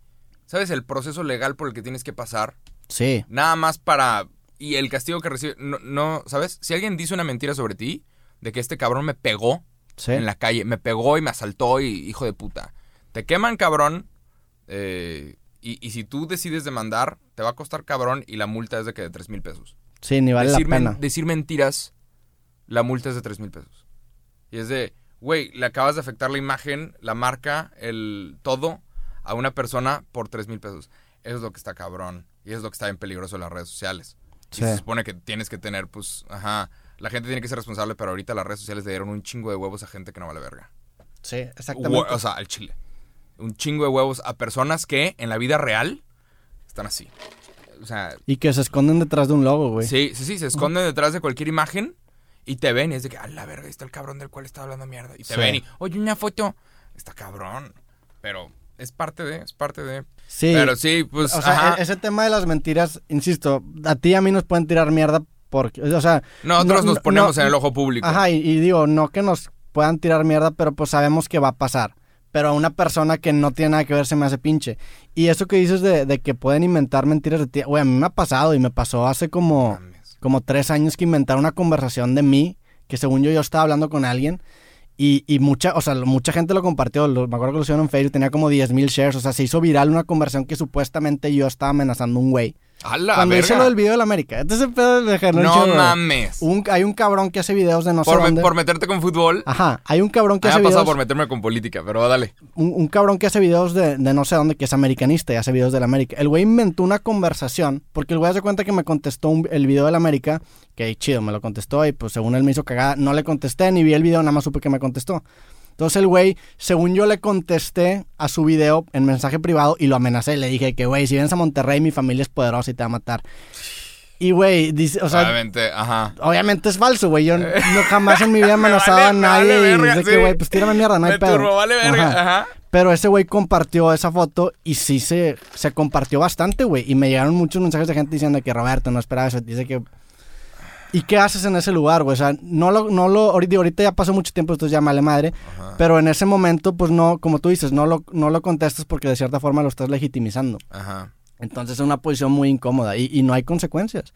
Speaker 1: ¿sabes el proceso legal por el que tienes que pasar?
Speaker 2: Sí.
Speaker 1: Nada más para... Y el castigo que recibe... No, no, ¿sabes? Si alguien dice una mentira sobre ti, de que este cabrón me pegó
Speaker 2: Sí.
Speaker 1: en la calle, me pegó y me asaltó y hijo de puta. Te queman cabrón eh, y, y si tú decides demandar, te va a costar cabrón y la multa es de que de 3 mil pesos.
Speaker 2: Sí, ni vale
Speaker 1: decir,
Speaker 2: la
Speaker 1: men-
Speaker 2: pena.
Speaker 1: decir mentiras, la multa es de 3 mil pesos. Y es de, güey, le acabas de afectar la imagen, la marca, el todo a una persona por 3 mil pesos. Eso es lo que está cabrón. Y eso es lo que está bien peligroso en las redes sociales. Y se supone que tienes que tener, pues, ajá, la gente tiene que ser responsable, pero ahorita las redes sociales le dieron un chingo de huevos a gente que no vale verga.
Speaker 2: Sí, exactamente.
Speaker 1: o sea, al chile. Un chingo de huevos a personas que en la vida real están así. O sea,
Speaker 2: Y que se esconden detrás de un logo, güey.
Speaker 1: sí, sí, sí, se esconden detrás de cualquier imagen y te ven y es de que, a la verga, ahí está el cabrón del cual estaba hablando mierda. Y te
Speaker 2: Sí.
Speaker 1: ven y, oye, una foto. Está cabrón. Pero es parte de, es parte de.
Speaker 2: Sí.
Speaker 1: Pero sí, pues,
Speaker 2: o sea,
Speaker 1: ajá.
Speaker 2: e- ese tema de las mentiras, insisto, a ti y a mí nos pueden tirar mierda Porque, o sea...
Speaker 1: Nosotros
Speaker 2: no-
Speaker 1: nos ponemos
Speaker 2: no-
Speaker 1: en el ojo público.
Speaker 2: Ajá, y, y digo, no que nos puedan tirar mierda, pero pues sabemos que va a pasar. Pero a una persona que no tiene nada que ver se me hace pinche. Y eso que dices de, de que pueden inventar mentiras de ti, güey, a mí me ha pasado y me pasó hace como, como tres años que inventaron una conversación de mí, que según yo yo estaba hablando con alguien. Y, y mucha, o sea, mucha gente lo compartió. lo- me acuerdo que lo hicieron en Facebook, tenía como 10 mil shares. O sea, se hizo viral una conversación que supuestamente yo estaba amenazando a un güey.
Speaker 1: ¡A la
Speaker 2: Cuando hice
Speaker 1: verga!
Speaker 2: lo del video de la América. Entonces, pedo de
Speaker 1: No mames.
Speaker 2: Un- hay un cabrón que hace videos de no sé
Speaker 1: me-
Speaker 2: dónde.
Speaker 1: por meterte con fútbol.
Speaker 2: Ajá, hay un cabrón que
Speaker 1: Me
Speaker 2: hace
Speaker 1: ha pasado
Speaker 2: videos,
Speaker 1: por meterme con política, pero dale.
Speaker 2: un, un cabrón que hace videos de, de no sé dónde, que es americanista y hace videos de la América. El güey inventó una conversación, porque el güey hace cuenta que me contestó un- el video de la América, que chido, me lo contestó y pues según él me hizo cagada, no le contesté ni vi el video, nada más supe que me contestó. Entonces el güey, según yo le contesté a su video en mensaje privado y lo amenacé, le dije que güey, si vienes a Monterrey mi familia es poderosa y te va a matar. Y güey, dice, o sea,
Speaker 1: Obviamente, ajá.
Speaker 2: Obviamente es falso, güey. Yo *laughs* no, jamás en mi vida he
Speaker 1: Me
Speaker 2: amenazado
Speaker 1: vale-
Speaker 2: a nadie
Speaker 1: vale
Speaker 2: y dice
Speaker 1: sí.
Speaker 2: que, güey, pues tírame mierda, no hay
Speaker 1: Me
Speaker 2: pedo.
Speaker 1: turbo, vale verga.
Speaker 2: Ajá.
Speaker 1: Ajá.
Speaker 2: Pero ese güey compartió esa foto y sí se, se compartió bastante, güey. Y me llegaron muchos mensajes de gente diciendo que Roberto no esperaba eso. Dice que... ¿Y qué haces en ese lugar, güey? O sea, no lo, no lo, ahorita, ahorita ya pasó mucho tiempo, entonces ya vale madre.
Speaker 1: Ajá.
Speaker 2: Pero en ese momento, pues no, como tú dices, no lo, no lo contestas porque de cierta forma lo estás legitimizando.
Speaker 1: Ajá.
Speaker 2: Entonces es una posición muy incómoda y, y no hay consecuencias.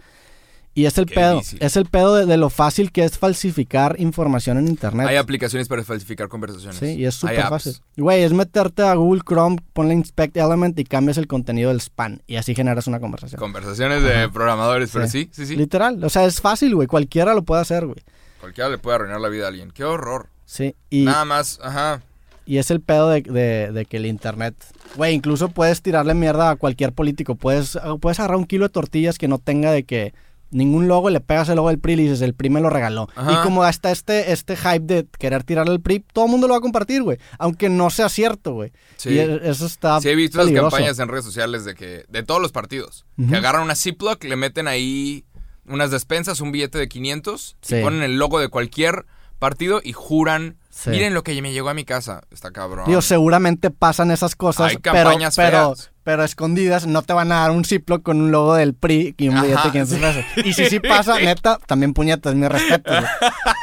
Speaker 2: Y es el
Speaker 1: Qué
Speaker 2: pedo,
Speaker 1: difícil.
Speaker 2: es el pedo de, de lo fácil que es falsificar información en internet.
Speaker 1: Hay aplicaciones para falsificar conversaciones.
Speaker 2: Sí, y es súper fácil. Güey, es meterte a Google Chrome, ponle Inspect Element y cambias el contenido del spam. Y así generas una conversación.
Speaker 1: Conversaciones de programadores, pero sí, sí, sí.
Speaker 2: Literal. O sea, es fácil, güey. Cualquiera lo puede hacer, güey.
Speaker 1: Cualquiera le puede arruinar la vida a alguien. Qué horror.
Speaker 2: Sí. Y,
Speaker 1: Nada más, ajá.
Speaker 2: y es el pedo de, de- de que el internet. Güey, incluso puedes tirarle mierda a cualquier político. Puedes, puedes agarrar un kilo de tortillas que no tenga de que. Ningún logo, le pegas el logo del PRI y le dices, el PRI me lo regaló.
Speaker 1: Ajá.
Speaker 2: Y como hasta este, este hype de querer tirarle el PRI, todo el mundo lo va a compartir, güey. Aunque no sea cierto, güey.
Speaker 1: Sí.
Speaker 2: Y e- eso está
Speaker 1: Sí, he visto
Speaker 2: peligroso.
Speaker 1: campañas en redes sociales de que, de todos los partidos, que agarran una Ziploc, le meten ahí unas despensas, un billete de 500,
Speaker 2: Sí.
Speaker 1: y ponen el logo de cualquier partido y juran,
Speaker 2: Sí.
Speaker 1: miren lo que me llegó a mi casa. Está cabrón.
Speaker 2: Digo, seguramente pasan esas cosas,
Speaker 1: Hay
Speaker 2: pero,
Speaker 1: campañas
Speaker 2: pero, pero escondidas no te van a dar un Ziploc con un logo del PRI y un
Speaker 1: Ajá,
Speaker 2: billete de 500
Speaker 1: sí.
Speaker 2: pesos. Y si sí pasa, *laughs* neta, también puñetas, mi respeto.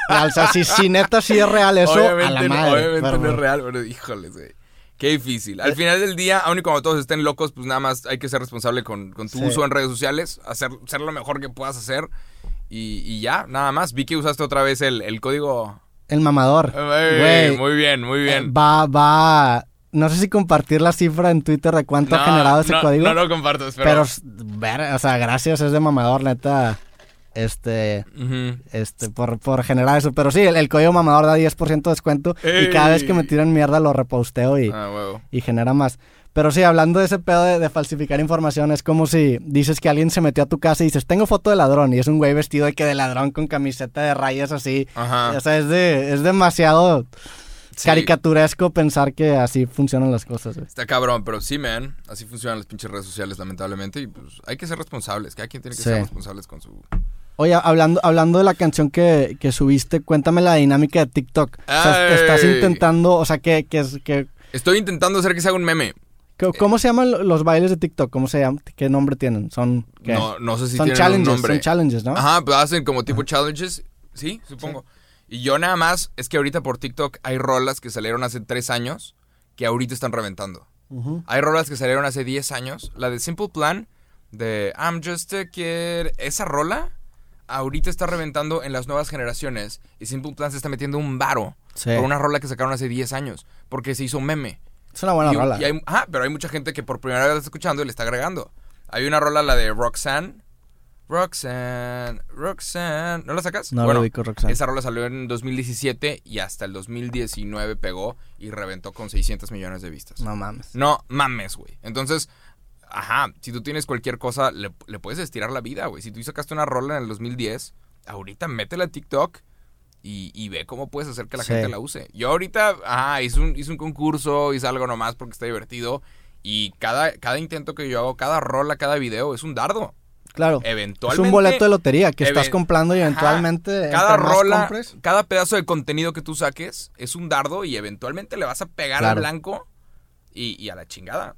Speaker 2: O sea, si, si neta sí es real eso, a la
Speaker 1: no- obviamente
Speaker 2: pero-
Speaker 1: no es real, pero híjoles, güey. Qué difícil. Al final del día, aun y cuando todos estén locos, pues nada más hay que ser responsable con, con tu
Speaker 2: Sí.
Speaker 1: uso en redes sociales, hacer, ser lo mejor que puedas hacer y, y ya, nada más. Vi que usaste otra vez el, el código.
Speaker 2: El mamador.
Speaker 1: Ey,
Speaker 2: Güey,
Speaker 1: muy bien, muy bien.
Speaker 2: Va, va. No sé si compartir la cifra en Twitter de cuánto ha generado ese
Speaker 1: no,
Speaker 2: código.
Speaker 1: No lo compartas, pero.
Speaker 2: pero, ver, o sea, gracias, es de mamador, neta. Este. Este, por, por generar eso. Pero sí, el, el código mamador da 10% de descuento y cada vez que me tiran mierda lo reposteo y,
Speaker 1: Ah,
Speaker 2: y genera más. Pero sí, hablando de ese pedo de, de falsificar información, es como si dices que alguien se metió a tu casa y dices, tengo foto de ladrón, y es un güey vestido de que de ladrón con camiseta de rayas así.
Speaker 1: Ajá.
Speaker 2: O sea, es, de, es demasiado
Speaker 1: Sí.
Speaker 2: caricaturesco pensar que así funcionan las cosas. güey.
Speaker 1: Está cabrón, pero sí, man. Así funcionan las pinches redes sociales, lamentablemente. Y pues hay que ser responsables. Cada quien tiene que
Speaker 2: Sí.
Speaker 1: ser responsables con su.
Speaker 2: Oye, hablando, hablando de la canción que, que subiste, cuéntame la dinámica de TikTok. O sea, estás intentando, o sea, que, que, que
Speaker 1: Estoy intentando hacer que se haga un meme.
Speaker 2: ¿Cómo- ¿Cómo se llaman lo- los bailes de TikTok? ¿Cómo se llaman? ¿Qué nombre tienen? Son ¿qué?
Speaker 1: No, no sé si
Speaker 2: son
Speaker 1: tienen
Speaker 2: challenges,
Speaker 1: un nombre.
Speaker 2: son challenges, ¿no?
Speaker 1: Ajá, pues hacen como tipo challenges. Sí, supongo. Y yo nada más, es que ahorita por TikTok hay rolas que salieron hace tres años que ahorita están reventando. Hay rolas que salieron hace 10 años. La de Simple Plan, de I'm Just a Kid. Esa rola ahorita está reventando en las nuevas generaciones. Y Simple Plan se está metiendo un varo
Speaker 2: Sí.
Speaker 1: por una rola que sacaron hace 10 años. Porque se hizo meme.
Speaker 2: Es una buena
Speaker 1: Y-
Speaker 2: rola.
Speaker 1: y hay- ajá, pero hay mucha gente que por primera vez la está escuchando y le está agregando. Hay una rola, la de Roxanne. Roxanne, Roxanne. ¿No la sacas?
Speaker 2: No
Speaker 1: bueno,
Speaker 2: ubico, Roxanne.
Speaker 1: esa rola salió en 2017 y hasta el 2019 pegó y reventó con 600 millones de vistas.
Speaker 2: No mames.
Speaker 1: No mames, güey. Entonces, ajá, si tú tienes cualquier cosa, le, le puedes estirar la vida, güey. Si tú sacaste una rola en el 2010, ahorita métela a TikTok y, y ve cómo puedes hacer que la
Speaker 2: Sí.
Speaker 1: gente la use. Yo ahorita, ajá, hice un, hice un concurso, hice algo nomás porque está divertido. Y cada, cada intento que yo hago, cada rola, cada video, es un dardo.
Speaker 2: Claro. Es
Speaker 1: Eventualmente.
Speaker 2: un boleto de lotería que estás comprando y
Speaker 1: Ajá.
Speaker 2: eventualmente.
Speaker 1: Cada rola,
Speaker 2: compres-
Speaker 1: cada pedazo de contenido que tú saques es un dardo y eventualmente le vas a pegar al blanco y, y a la chingada.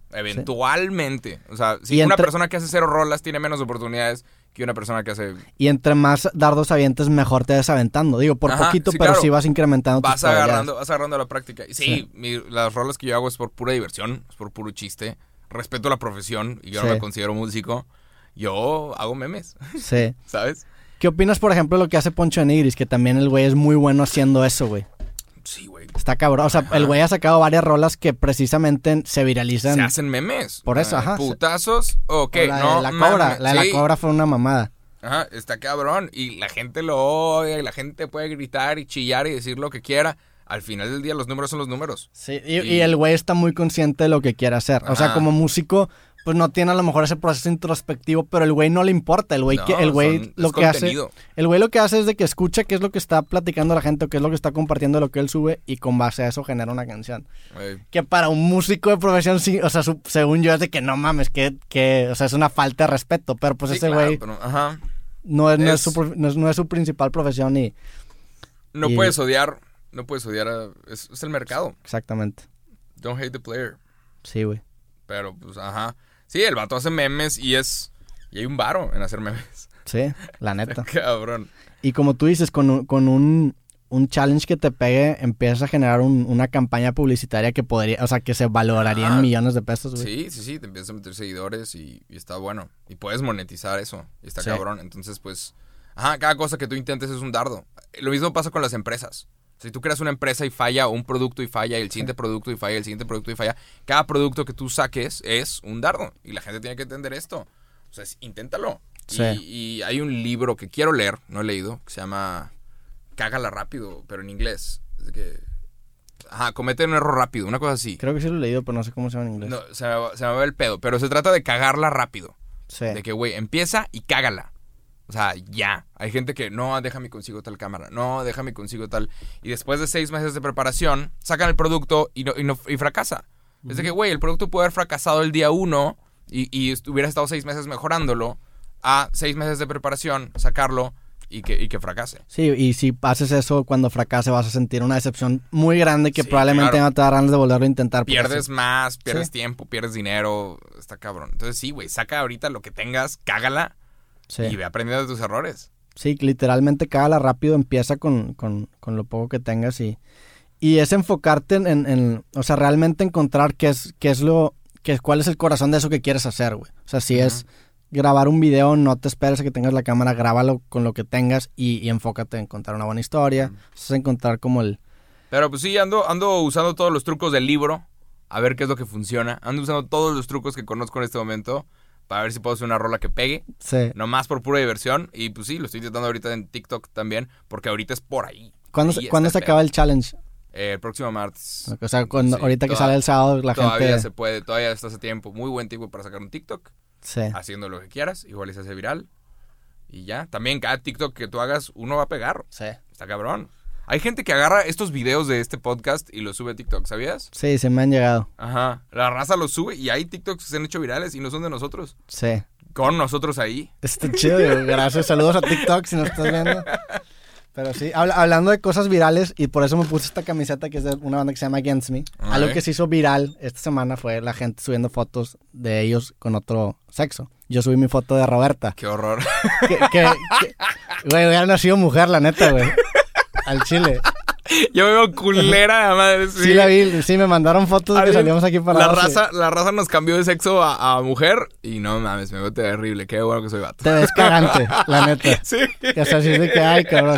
Speaker 1: Eventualmente. O sea, si
Speaker 2: Y
Speaker 1: una
Speaker 2: entre-
Speaker 1: persona que hace cero rolas tiene menos oportunidades que una persona que hace...
Speaker 2: Y entre más dardos avientes, mejor te vas aventando. Digo, por
Speaker 1: Ajá,
Speaker 2: poquito,
Speaker 1: sí,
Speaker 2: pero
Speaker 1: claro.
Speaker 2: sí vas incrementando tus
Speaker 1: Vas agarrando,
Speaker 2: probabilidades.
Speaker 1: vas agarrando la práctica. Y sí,
Speaker 2: Sí.
Speaker 1: mi- las rolas que yo hago es por pura diversión, es por puro chiste. Respeto la profesión y yo no
Speaker 2: Sí.
Speaker 1: me considero músico. Yo hago memes, *laughs*
Speaker 2: Sí.
Speaker 1: ¿sabes?
Speaker 2: ¿Qué opinas, por ejemplo, de lo que hace Poncho de Nigris? Que también el güey es muy bueno haciendo eso, güey.
Speaker 1: Sí, güey.
Speaker 2: Está cabrón. O sea, el güey ha sacado varias rolas que precisamente se viralizan.
Speaker 1: Se hacen memes.
Speaker 2: Por eso,
Speaker 1: Ah,
Speaker 2: ajá.
Speaker 1: Putazos, ok,
Speaker 2: O la de la cobra. La de
Speaker 1: sí.
Speaker 2: la cobra fue una mamada.
Speaker 1: Ajá, está cabrón. Y la gente lo odia y la gente puede gritar y chillar y decir lo que quiera. Al final del día los números son los números.
Speaker 2: Sí, y,
Speaker 1: Y-
Speaker 2: y el güey está muy consciente de lo que quiere hacer. O sea, como músico, pues no tiene a lo mejor ese proceso introspectivo, pero el güey no le importa. El güey
Speaker 1: No,
Speaker 2: que el güey
Speaker 1: son-
Speaker 2: lo que hace, el güey lo que hace es de que escucha qué es lo que está platicando la gente o qué es lo que está compartiendo lo que él sube y con base a eso genera una canción. Que para un músico de profesión sí, o sea, su- según yo es de que no mames, que, que o sea, es una falta de respeto, pero pues
Speaker 1: Sí,
Speaker 2: ese güey
Speaker 1: ajá.
Speaker 2: no es, no, es su, no, es, no es su principal profesión y
Speaker 1: No
Speaker 2: Y-
Speaker 1: puedes odiar, no puedes odiar a... Es, es el mercado.
Speaker 2: exactamente.
Speaker 1: Don't hate the player.
Speaker 2: Sí, güey.
Speaker 1: Pero, pues, ajá. Sí, el vato hace memes y es... Y hay un varo en hacer memes.
Speaker 2: Sí, la *laughs* neta.
Speaker 1: Cabrón.
Speaker 2: Y como tú dices, con un, con un, un challenge que te pegue, empiezas a generar un- una campaña publicitaria que podría, o sea, que se valoraría en millones de pesos, güey.
Speaker 1: Sí, sí, sí, te empiezas a meter seguidores y, y está bueno. Y puedes monetizar eso. Y está
Speaker 2: Sí.
Speaker 1: cabrón. Entonces, pues, ajá, cada cosa que tú intentes es un dardo. Lo mismo pasa con las empresas. Si tú creas una empresa y falla, un producto y falla, y el siguiente producto y falla, el siguiente producto y falla, cada producto que tú saques es un dardo. Y la gente tiene que entender esto. O sea, es- inténtalo.
Speaker 2: Sí.
Speaker 1: Y, y hay un libro que quiero leer, no he leído, que se llama Cágala rápido, pero en inglés. Es que. Ajá, comete un error rápido, una cosa así.
Speaker 2: Creo que sí lo he leído, pero no sé cómo se llama en inglés.
Speaker 1: No, se me, va- se me va el pedo. Pero se trata de cagarla rápido.
Speaker 2: Sí.
Speaker 1: De que, güey, empieza y cágala. O sea, ya. Hay gente que, no, déjame consigo tal cámara. No, déjame consigo tal. Y después de seis meses de preparación, sacan el producto y, no, y, no- y fracasa. Es de que, güey, el producto puede haber fracasado el día uno y, y hubiera estado seis meses mejorándolo. A seis meses de preparación, sacarlo y que, y que fracase.
Speaker 2: Sí, y si haces eso cuando fracase vas a sentir una decepción muy grande que
Speaker 1: Sí,
Speaker 2: probablemente
Speaker 1: claro.
Speaker 2: no te darán de volverlo a intentar.
Speaker 1: Pierdes
Speaker 2: sí.
Speaker 1: más, pierdes
Speaker 2: Sí.
Speaker 1: tiempo, pierdes dinero. Está cabrón. Entonces, sí, güey, saca ahorita lo que tengas, cágala
Speaker 2: Sí.
Speaker 1: y ve aprendiendo de tus errores.
Speaker 2: Sí, literalmente cágala rápido, empieza con, con, con lo poco que tengas y, y es enfocarte en, en- en- o sea, realmente encontrar qué es, qué es lo, qué, cuál es el corazón de eso que quieres hacer, güey. O sea, si es grabar un video, no te esperes a que tengas la cámara, grábalo con lo que tengas y, y enfócate en contar una buena historia, es encontrar como el...
Speaker 1: Pero pues sí, ando, ando usando todos los trucos del libro. A ver qué es lo que funciona. Ando usando todos los trucos que conozco en este momento. Para ver si puedo hacer una rola que pegue.
Speaker 2: Sí.
Speaker 1: Nomás por pura diversión. Y pues sí, lo estoy intentando ahorita en TikTok también. Porque ahorita es por ahí.
Speaker 2: ¿Cuándo,
Speaker 1: Ahí
Speaker 2: se,
Speaker 1: está
Speaker 2: ¿cuándo
Speaker 1: el
Speaker 2: se
Speaker 1: pedo.
Speaker 2: acaba el challenge?
Speaker 1: Eh, el próximo martes.
Speaker 2: O sea, cuando,
Speaker 1: Sí,
Speaker 2: ahorita que sale el sábado, la
Speaker 1: todavía
Speaker 2: gente...
Speaker 1: se puede. Todavía está hace tiempo. Muy buen tiempo para sacar un TikTok.
Speaker 2: Sí.
Speaker 1: Haciendo lo que quieras. Igual se hace viral. Y ya. También cada TikTok que tú hagas, uno va a pegar.
Speaker 2: Sí.
Speaker 1: Está cabrón. Hay gente que agarra estos videos de este podcast y los sube a TikTok, ¿sabías?
Speaker 2: Sí, se me han llegado.
Speaker 1: Ajá. La raza los sube y hay TikToks que se han hecho virales y no son de nosotros.
Speaker 2: Sí.
Speaker 1: Con nosotros ahí.
Speaker 2: Está chido, gracias. Saludos a TikTok si nos estás viendo. Pero sí, habla- hablando de cosas virales, y por eso me puse esta camiseta que es de una banda que se llama Against Me.
Speaker 1: Ok.
Speaker 2: Algo que se hizo viral esta semana fue la gente subiendo fotos de ellos con otro sexo. Yo subí mi foto de Roberta.
Speaker 1: Qué horror.
Speaker 2: Que, que, que- güey, hubiera nacido mujer, la neta, güey. Al chile. *laughs*
Speaker 1: Yo me veo culera, madre. Sí,
Speaker 2: Sí, la vi, sí, me mandaron fotos de que salíamos aquí para
Speaker 1: la raza, la raza nos cambió de sexo a, a mujer y no mames, me veo terrible. Qué bueno que soy vato.
Speaker 2: Te ves cagante, la *laughs* neta.
Speaker 1: Sí.
Speaker 2: Que así de que, ay, cabrón.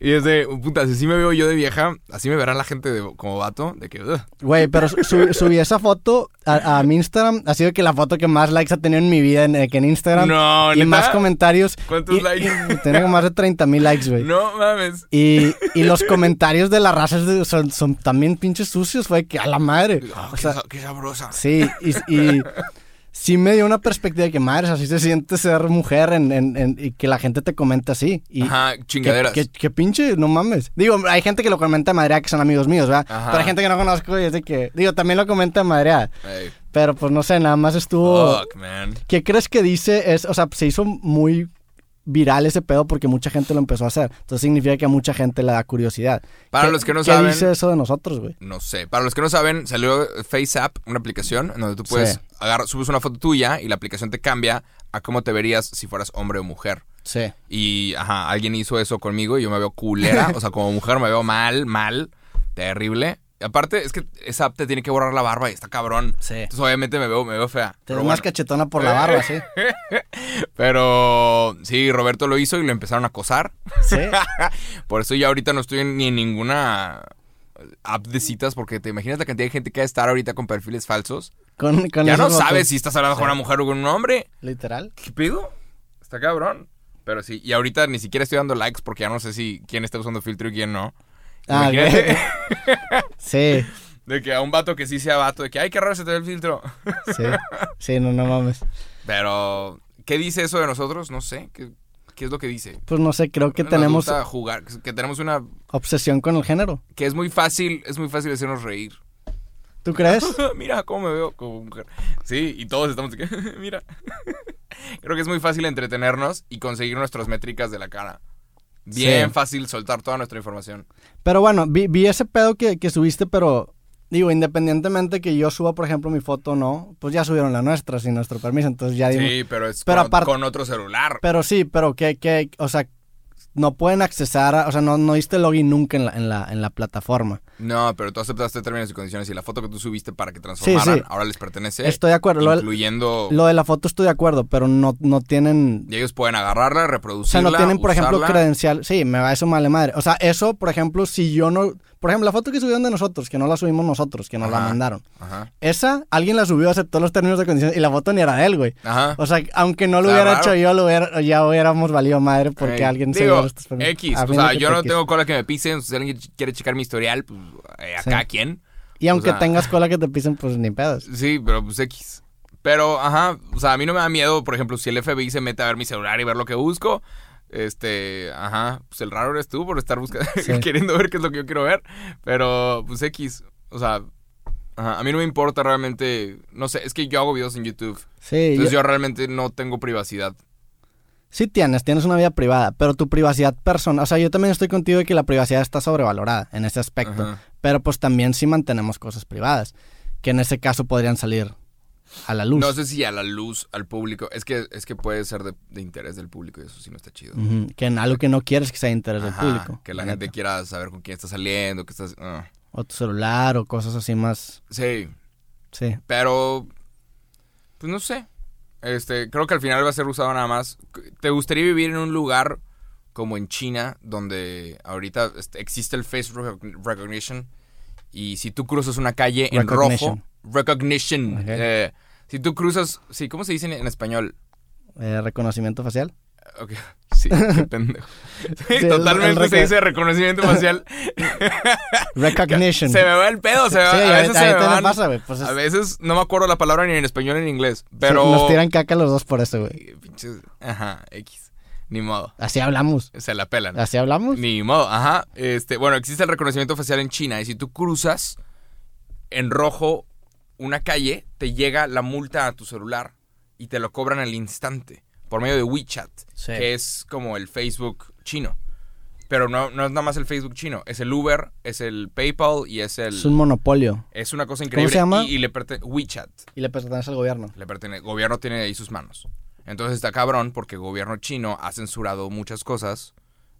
Speaker 1: Y es de, puta, si sí me veo yo de vieja, así me verá la gente de- como vato, de que.
Speaker 2: Güey, pero su- subí esa foto a, a mi Instagram. Ha sido que la foto que más likes ha tenido en mi vida en, eh, que en Instagram.
Speaker 1: No,
Speaker 2: y
Speaker 1: ¿neta?
Speaker 2: más comentarios.
Speaker 1: ¿Cuántos
Speaker 2: Y-
Speaker 1: likes?
Speaker 2: y como más de 30 mil likes, güey.
Speaker 1: No mames.
Speaker 2: Y, y los comentarios de la raza es de- son, son también pinches sucios, fue que a la madre.
Speaker 1: Ah,
Speaker 2: O
Speaker 1: qué,
Speaker 2: sea,
Speaker 1: sa- qué sabrosa.
Speaker 2: sí, y, y *laughs* sí me dio una perspectiva de que madres, así se siente ser mujer en, en- en- y que la gente te comente así. Y
Speaker 1: Ajá, chingaderas.
Speaker 2: que, que pinche, no mames. Digo, hay gente que lo comenta de Madrea que son amigos míos, ¿verdad?
Speaker 1: Ajá.
Speaker 2: Pero hay gente que no conozco y es de que, digo, también lo comenta de Madrea. Pero pues no sé, nada más estuvo.
Speaker 1: fuck, man.
Speaker 2: ¿Qué crees que dice? Es, o sea, se hizo muy viral ese pedo porque mucha gente lo empezó a hacer. Entonces significa que a mucha gente le da curiosidad.
Speaker 1: Para
Speaker 2: ¿Qué-
Speaker 1: los que no
Speaker 2: ¿qué
Speaker 1: saben-
Speaker 2: dice eso de nosotros, güey?
Speaker 1: No sé. Para los que no saben, salió FaceApp, una aplicación en donde tú puedes
Speaker 2: Sí.
Speaker 1: agarrar, subes una foto tuya y la aplicación te cambia a cómo te verías si fueras hombre o mujer.
Speaker 2: Sí.
Speaker 1: Y, ajá, alguien hizo eso conmigo y yo me veo culera. o sea, como mujer me veo mal, mal, terrible. Aparte, es que esa app te tiene que borrar la barba y está cabrón.
Speaker 2: Sí.
Speaker 1: Entonces, obviamente, me veo, me veo fea.
Speaker 2: Te ves más cachetona por la barba, sí. *laughs*
Speaker 1: Pero sí, Roberto lo hizo y lo empezaron a acosar.
Speaker 2: Sí. *laughs*
Speaker 1: Por eso yo ahorita no estoy en- ni en ninguna app de citas porque te imaginas la cantidad de gente que va a estar ahorita con perfiles falsos.
Speaker 2: Con, con
Speaker 1: ya no sabes si estás hablando con una mujer o con un hombre.
Speaker 2: Literal.
Speaker 1: ¿Qué pedo? Está cabrón. Pero sí, y ahorita ni siquiera estoy dando likes porque ya no sé si quién está usando filtro y quién no.
Speaker 2: Ah. *laughs* Sí,
Speaker 1: de que a un vato que sí sea vato, de que ay, qué raro se te ve el filtro. *laughs*
Speaker 2: sí. *laughs* Sí, no, no mames.
Speaker 1: Pero, ¿qué dice eso de nosotros? No sé. ¿Qué, qué es lo que dice?
Speaker 2: Pues no sé, creo que
Speaker 1: Nos
Speaker 2: tenemos
Speaker 1: gusta jugar, que tenemos una
Speaker 2: obsesión con el género.
Speaker 1: que es muy fácil, es muy fácil hacernos reír.
Speaker 2: ¿Tú crees?
Speaker 1: mira cómo me veo como mujer. Sí, y todos estamos mira. Creo que es muy fácil entretenernos y conseguir nuestras métricas de la cara. Bien
Speaker 2: Sí.
Speaker 1: fácil soltar toda nuestra información.
Speaker 2: Pero bueno, vi, vi ese pedo que, que subiste, pero digo, independientemente que yo suba, por ejemplo, mi foto o no, pues ya subieron la nuestra sin nuestro permiso, entonces ya dimos-
Speaker 1: Sí, pero es
Speaker 2: Pero
Speaker 1: con,
Speaker 2: aparte-
Speaker 1: con otro celular.
Speaker 2: Pero sí, pero que, que, o sea, no pueden accesar, a- o sea, no, no diste login nunca en la, en la, en la plataforma.
Speaker 1: No, pero tú aceptaste términos y condiciones y la foto que tú subiste para que transformaran
Speaker 2: sí.
Speaker 1: ahora les pertenece.
Speaker 2: Estoy de acuerdo. Lo,
Speaker 1: incluyendo...
Speaker 2: lo de la foto estoy de acuerdo, pero no, no tienen...
Speaker 1: Y ellos pueden agarrarla,
Speaker 2: O
Speaker 1: reproducirla,
Speaker 2: sea, no tienen, por ejemplo, credencial. Sí, me va eso vale madre. O sea, eso, por ejemplo, si yo no. Por ejemplo, la foto que subieron de nosotros, que no la subimos nosotros, que nos la mandaron.
Speaker 1: Ajá.
Speaker 2: Esa, alguien la subió, aceptó los términos de condiciones y la foto ni era de él, güey.
Speaker 1: Ajá.
Speaker 2: O sea, aunque no lo hubiera
Speaker 1: raro.
Speaker 2: hecho yo, lo hubiera, ya hubiéramos valido madre porque alguien se
Speaker 1: digo,
Speaker 2: dio estos permisos.
Speaker 1: X, o sea,
Speaker 2: de
Speaker 1: yo no tengo cola que me pisen, si alguien quiere checar mi historial, pues eh, acá
Speaker 2: Sí.
Speaker 1: quién.
Speaker 2: Y aunque
Speaker 1: o sea-
Speaker 2: tengas *laughs* cola que te pisen, pues ni pedos.
Speaker 1: Sí, pero pues X. Pero, ajá, o sea, a mí no me da miedo, por ejemplo, si el FBI se mete a ver mi celular y ver lo que busco, este, ajá, pues el raro eres tú por estar buscando, *laughs*
Speaker 2: Sí.
Speaker 1: queriendo ver qué es lo que yo quiero ver, pero pues X, o sea, ajá, a mí no me importa realmente, no sé, es que yo hago videos en YouTube,
Speaker 2: Sí,
Speaker 1: entonces
Speaker 2: yo-
Speaker 1: yo realmente no tengo privacidad.
Speaker 2: Sí tienes, tienes una vida privada, pero tu privacidad personal, o sea, yo también estoy contigo de que la privacidad está sobrevalorada en ese aspecto,
Speaker 1: Ajá.
Speaker 2: pero pues también sí mantenemos cosas privadas, que en ese caso podrían salir a la luz.
Speaker 1: No sé si a la luz, al público, es que, es que puede ser de, de interés del público y eso sí no está chido.
Speaker 2: Que en algo que no quieres que sea de interés del público.
Speaker 1: que la gente
Speaker 2: neta.
Speaker 1: quiera saber con quién está saliendo, que estás... ah.
Speaker 2: O tu celular o cosas así más.
Speaker 1: Sí,
Speaker 2: Sí.
Speaker 1: Pero, pues no sé. Este, creo que al final va a ser usado nada más. ¿Te gustaría vivir en un lugar como en China, donde ahorita este, existe el face recog- recognition? Y si tú cruzas una calle en rojo,
Speaker 2: Recognition.
Speaker 1: eh, si tú cruzas, sí, ¿cómo se dice en, español?
Speaker 2: Eh, reconocimiento facial.
Speaker 1: Ok, sí, qué pendejo. *laughs*
Speaker 2: Sí, el-
Speaker 1: Totalmente
Speaker 2: el
Speaker 1: se dice reconocimiento facial. *laughs* *laughs*
Speaker 2: Recognition.
Speaker 1: se me va el pedo, se me va.
Speaker 2: Sí,
Speaker 1: a veces se me van-
Speaker 2: pasa, güey. Pues es-
Speaker 1: A veces no me acuerdo la palabra ni en español ni en inglés. Pero.
Speaker 2: sí, nos tiran caca los dos por eso, güey.
Speaker 1: Pinches- Ajá, X. Ni modo.
Speaker 2: Así hablamos.
Speaker 1: Se la pelan.
Speaker 2: Así hablamos.
Speaker 1: Ni modo, ajá. Este, bueno, existe el reconocimiento facial en China y si tú cruzas en rojo una calle, te llega la multa a tu celular y te lo cobran al instante por medio de WeChat,
Speaker 2: Sí.
Speaker 1: que es como el Facebook chino. Pero no, no es nada más el Facebook chino, es el Uber, es el PayPal y es el...
Speaker 2: Es un monopolio.
Speaker 1: Es una cosa increíble.
Speaker 2: se llama?
Speaker 1: Y, y le pertenece... WeChat.
Speaker 2: Y le pertenece al gobierno.
Speaker 1: Le pertenece... Gobierno tiene ahí sus manos. Entonces está cabrón porque el gobierno chino ha censurado muchas cosas.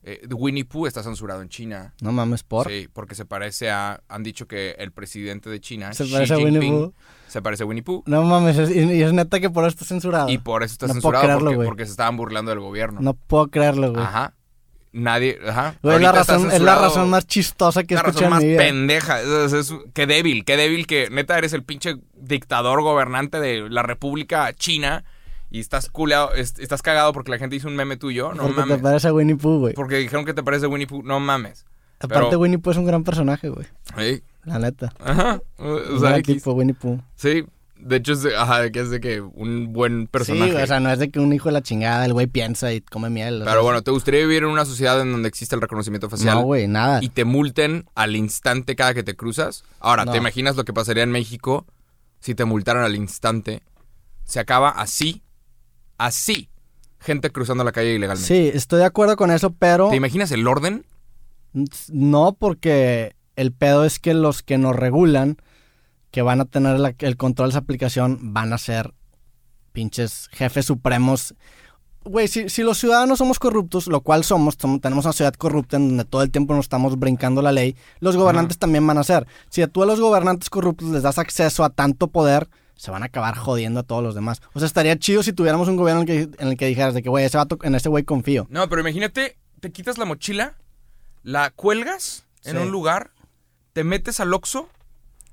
Speaker 1: Eh, Winnie Pooh está censurado en China.
Speaker 2: No mames, por.
Speaker 1: Sí, porque se parece a... Han dicho que el presidente de China,
Speaker 2: Se
Speaker 1: Xi
Speaker 2: parece a Winnie Pooh.
Speaker 1: se parece a Winnie Pooh.
Speaker 2: No mames, es- y, es neta que por eso está censurado.
Speaker 1: Y por eso está
Speaker 2: No puedo
Speaker 1: censurado
Speaker 2: creerlo,
Speaker 1: porque, porque se estaban burlando del gobierno.
Speaker 2: No puedo creerlo, güey.
Speaker 1: Ajá. Nadie... Ajá.
Speaker 2: Güey, es la razón, es la razón más chistosa que he
Speaker 1: la
Speaker 2: escuchado
Speaker 1: razón
Speaker 2: en
Speaker 1: más
Speaker 2: mi vida.
Speaker 1: pendeja. Es, es- qué débil, qué débil que neta eres el pinche dictador gobernante de la República China y estás culeado, es- estás cagado porque la gente hizo un meme tuyo. No
Speaker 2: porque
Speaker 1: mames.
Speaker 2: te parece a Winnie Pooh, güey.
Speaker 1: Porque dijeron que te parece Winnie Pooh. No mames.
Speaker 2: Aparte,
Speaker 1: pero-
Speaker 2: Winnie Pooh es un gran personaje, güey.
Speaker 1: Sí.
Speaker 2: La neta.
Speaker 1: Ajá. O
Speaker 2: Un
Speaker 1: sea, X.
Speaker 2: tipo, Winnie Pooh.
Speaker 1: Sí. De hecho, es de, ajá, que es de que un buen personaje.
Speaker 2: Sí, o sea, no es de que un hijo de la chingada, el güey piensa y come miel.
Speaker 1: Pero bueno, ¿te gustaría vivir en una sociedad en donde existe el reconocimiento facial?
Speaker 2: No, güey, nada.
Speaker 1: y te multen al instante cada que te cruzas. Ahora,
Speaker 2: No.
Speaker 1: ¿te imaginas lo que pasaría en México si te multaran al instante? Se acaba así, así. gente cruzando la calle ilegalmente.
Speaker 2: Sí, estoy de acuerdo con eso, pero
Speaker 1: ¿Te imaginas el orden?
Speaker 2: no porque el pedo es que los que nos regulan, que van a tener la- el control de esa aplicación, van a ser pinches jefes supremos. Güey, si, si los ciudadanos somos corruptos, lo cual somos, somos- tenemos una ciudad corrupta en donde todo el tiempo nos estamos brincando la ley, los gobernantes también van a ser. Si tú a los gobernantes corruptos les das acceso a tanto poder, se van a acabar jodiendo a todos los demás. O sea, estaría chido si tuviéramos un gobierno en el que, en el que dijeras de que, güey, ese vato- en ese güey confío.
Speaker 1: No, pero imagínate, te quitas la mochila, la cuelgas en
Speaker 2: Sí.
Speaker 1: un lugar, te metes al Oxxo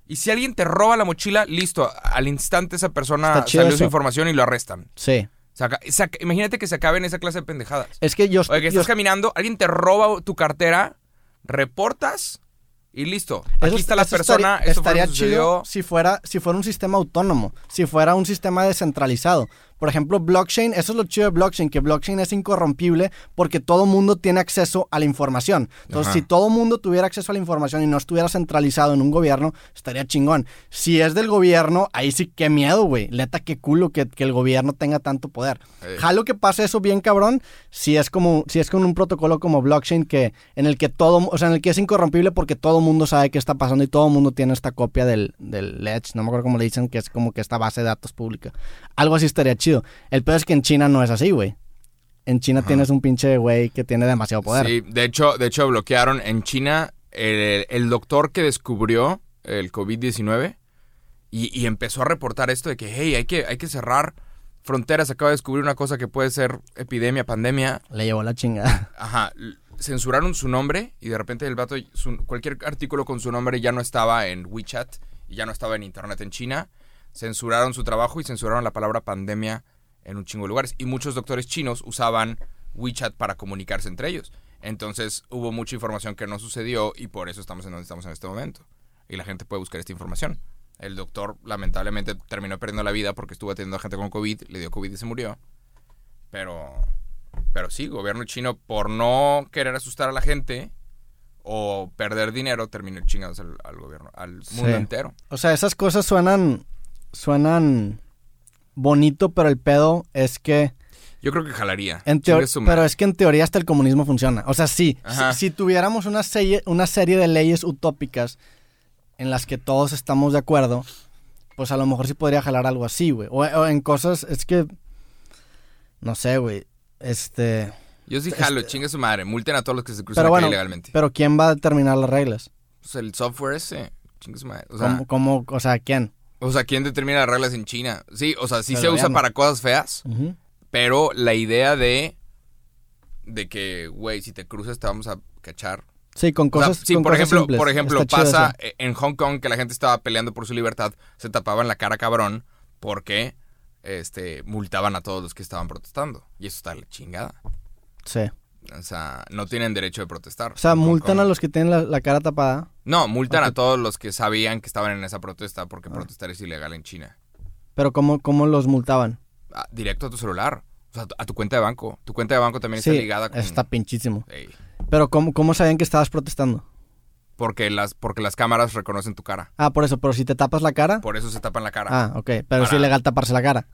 Speaker 1: y si alguien te roba la mochila, listo, al instante esa persona salió su información y lo arrestan.
Speaker 2: Sí.
Speaker 1: Saca- saca- imagínate que se acaben esa clase de pendejadas.
Speaker 2: Es que yo...
Speaker 1: Oye, que
Speaker 2: yo-
Speaker 1: estás caminando, alguien te roba tu cartera, reportas y listo.
Speaker 2: Eso
Speaker 1: Aquí está la persona,
Speaker 2: estaría,
Speaker 1: esto
Speaker 2: estaría chido si fuera, si fuera un sistema autónomo, si fuera un sistema descentralizado. Por ejemplo, blockchain, eso es lo chido de blockchain, que blockchain es incorrompible porque todo mundo tiene acceso a la información. Entonces,
Speaker 1: Ajá.
Speaker 2: si todo mundo tuviera acceso a la información y no estuviera centralizado en un gobierno, estaría chingón. Si es del gobierno, ahí sí, qué miedo, güey. Neta, qué culo que, que el gobierno tenga tanto poder.
Speaker 1: Eh.
Speaker 2: Jalo que pase eso bien cabrón, si es como, si es con un protocolo como blockchain que, en el que todo, o sea, en el que es incorrompible porque todo mundo sabe qué está pasando y todo mundo tiene esta copia del, del Ledge, no me acuerdo cómo le dicen, que es como que esta base de datos pública. Algo así estaría chido. El peor es que en China no es así, güey. En China tienes un pinche güey que tiene demasiado poder.
Speaker 1: Sí, de hecho, de hecho bloquearon en China el, el doctor que descubrió el COVID-19 y, y empezó a reportar esto de que, hey, hay que, hay que cerrar fronteras, acaba de descubrir una cosa que puede ser epidemia, pandemia.
Speaker 2: Le llevó la chingada. *laughs*
Speaker 1: Ajá, censuraron su nombre y de repente el vato, su- cualquier artículo con su nombre ya no estaba en WeChat y ya no estaba en internet en China. Censuraron su trabajo y censuraron la palabra pandemia en un chingo de lugares. Y muchos doctores chinos usaban WeChat para comunicarse entre ellos. Entonces hubo mucha información que no sucedió y por eso estamos en donde estamos en este momento. Y la gente puede buscar esta información. El doctor lamentablemente terminó perdiendo la vida porque estuvo atendiendo a gente con COVID, le dio COVID y se murió. Pero, pero sí, gobierno chino por no querer asustar a la gente o perder dinero terminó chingados al, al gobierno, al mundo
Speaker 2: Sí.
Speaker 1: entero.
Speaker 2: O sea, esas cosas suenan, suenan bonito, pero el pedo es que
Speaker 1: Yo creo que jalaría.
Speaker 2: En pero es que en teoría hasta el comunismo funciona. O sea, sí, si, si tuviéramos una serie, una serie de leyes utópicas en las que todos estamos de acuerdo, pues a lo mejor sí podría jalar algo así, güey. O, o en cosas, es que, no sé, güey. Este,
Speaker 1: Yo sí jalo, chingue su madre. Multen a todos los que se cruzan
Speaker 2: bueno,
Speaker 1: ilegalmente.
Speaker 2: pero ¿quién va a determinar las reglas?
Speaker 1: Pues el software ese, chingue su madre. O sea,
Speaker 2: ¿Cómo, cómo- o sea, quién?
Speaker 1: O sea, ¿quién determina las reglas en China? Sí, o sea, sí
Speaker 2: Pero
Speaker 1: se usa para cosas feas, pero la idea de de que, güey, si te cruzas te vamos a cachar.
Speaker 2: Sí, con
Speaker 1: O sea,
Speaker 2: cosas.
Speaker 1: sí,
Speaker 2: con
Speaker 1: por
Speaker 2: cosas
Speaker 1: ejemplo,
Speaker 2: simples.
Speaker 1: por ejemplo,
Speaker 2: Está
Speaker 1: pasa
Speaker 2: eso.
Speaker 1: en Hong Kong que la gente estaba peleando por su libertad, se tapaban la cara cabrón porque este multaban a todos los que estaban protestando y eso está la chingada.
Speaker 2: Sí.
Speaker 1: O sea, no tienen derecho de protestar.
Speaker 2: O sea, multan a los que tienen la, la cara tapada.
Speaker 1: No, multan a todos los que sabían que estaban en esa protesta porque protestar es ilegal en China.
Speaker 2: Pero ¿cómo, cómo los multaban?
Speaker 1: Ah, directo a tu celular, o sea, a tu cuenta de banco. Tu cuenta de banco también
Speaker 2: Sí,
Speaker 1: está ligada con
Speaker 2: está pinchísimo.
Speaker 1: Ey,
Speaker 2: Pero ¿cómo, ¿cómo sabían que estabas protestando?
Speaker 1: porque las porque las cámaras reconocen tu cara.
Speaker 2: Ah, por eso, pero si te tapas la cara.
Speaker 1: Por eso se tapan la cara.
Speaker 2: Ah, ok. Pero es ilegal taparse la cara.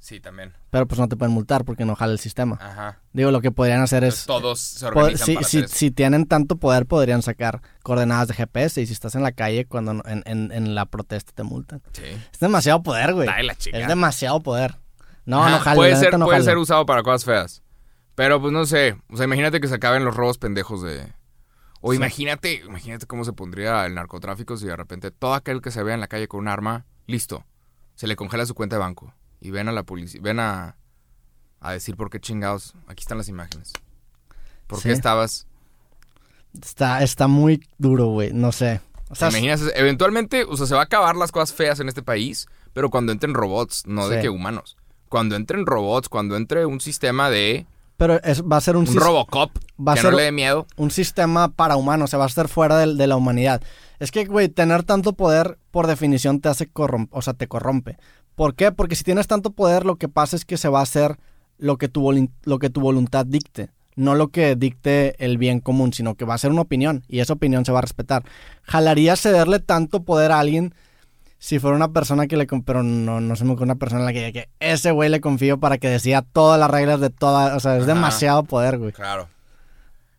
Speaker 1: Sí, también.
Speaker 2: Pero pues no te pueden multar porque no jala el sistema.
Speaker 1: Ajá.
Speaker 2: Digo, lo que podrían hacer
Speaker 1: Entonces,
Speaker 2: es...
Speaker 1: todos se organizan
Speaker 2: si,
Speaker 1: para
Speaker 2: si,
Speaker 1: hacer eso.
Speaker 2: si tienen tanto poder, podrían sacar coordenadas de GPS y si estás en la calle cuando no- en, en- en la protesta te multan.
Speaker 1: Sí.
Speaker 2: Es demasiado poder, güey.
Speaker 1: De la chingada.
Speaker 2: Es demasiado poder. No,
Speaker 1: Ajá,
Speaker 2: no jalo.
Speaker 1: Puede, ser,
Speaker 2: no
Speaker 1: puede ser usado para cosas feas. Pero pues no sé. O sea, imagínate que se acaben los robos pendejos de. O
Speaker 2: Sí.
Speaker 1: imagínate, imagínate cómo se pundría el narcotráfico si de repente todo aquel que se vea en la calle con un arma, listo. Se le congela su cuenta de banco. Y ven a la policía. Ven a. a decir por qué chingados. Aquí están las imágenes. ¿Por
Speaker 2: Sí.
Speaker 1: qué estabas?
Speaker 2: Está, está muy duro, güey. No sé. O sea,
Speaker 1: ¿Te imaginas? Eventualmente, o sea, se va a acabar las cosas feas en este país, pero cuando entren robots, no de que humanos. Cuando entren robots, cuando entre un sistema de
Speaker 2: pero es- va a ser un,
Speaker 1: un Robocop
Speaker 2: va a
Speaker 1: que
Speaker 2: ser-
Speaker 1: no le dé miedo.
Speaker 2: un sistema para humanos. O sea, va a estar fuera del- de, la humanidad. Es que, güey, tener tanto poder, por definición, te hace corromper. O sea, te corrompe. ¿Por qué? Porque si tienes tanto poder, lo que pasa es que se va a hacer lo que tu, lo que tu voluntad dicte. No lo que dicte el bien común, sino que va a ser una opinión. Y esa opinión se va a respetar. ¿Jalaría cederle tanto poder a alguien si fuera una persona que le... Pero no, no se me ocurre una persona en la que, que ese güey le confío para que decida todas las reglas de toda... O sea, es
Speaker 1: Ajá.
Speaker 2: demasiado poder, güey.
Speaker 1: Claro.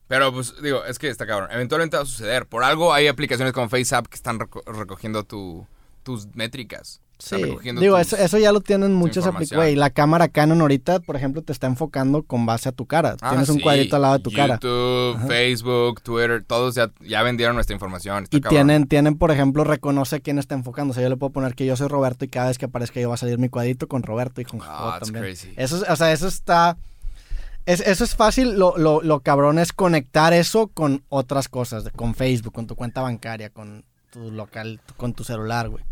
Speaker 1: Pero, pues, digo, es que está cabrón. Eventualmente va a suceder. Por algo hay aplicaciones como FaceApp que están reco- recogiendo tu, tus métricas.
Speaker 2: Sí, digo, eso, eso ya lo tienen muchas aplicaciones. La cámara Canon ahorita, por ejemplo, te está enfocando con base a tu cara.
Speaker 1: Ah,
Speaker 2: Tienes un cuadrito al lado de tu cara.
Speaker 1: YouTube, Facebook, Twitter, todos ya, ya vendieron nuestra información. Está
Speaker 2: Y
Speaker 1: cabrón.
Speaker 2: tienen, tienen, por ejemplo, reconoce quién está enfocando. O sea, yo le puedo poner que yo soy Roberto y cada vez que aparezca yo va a salir mi cuadrito con Roberto y con
Speaker 1: that's
Speaker 2: también.
Speaker 1: crazy.
Speaker 2: Eso, es- o sea, eso está... es- eso es fácil. Lo, lo, lo cabrón es conectar eso con otras cosas. Con Facebook, con tu cuenta bancaria, con tu local, con tu celular, güey.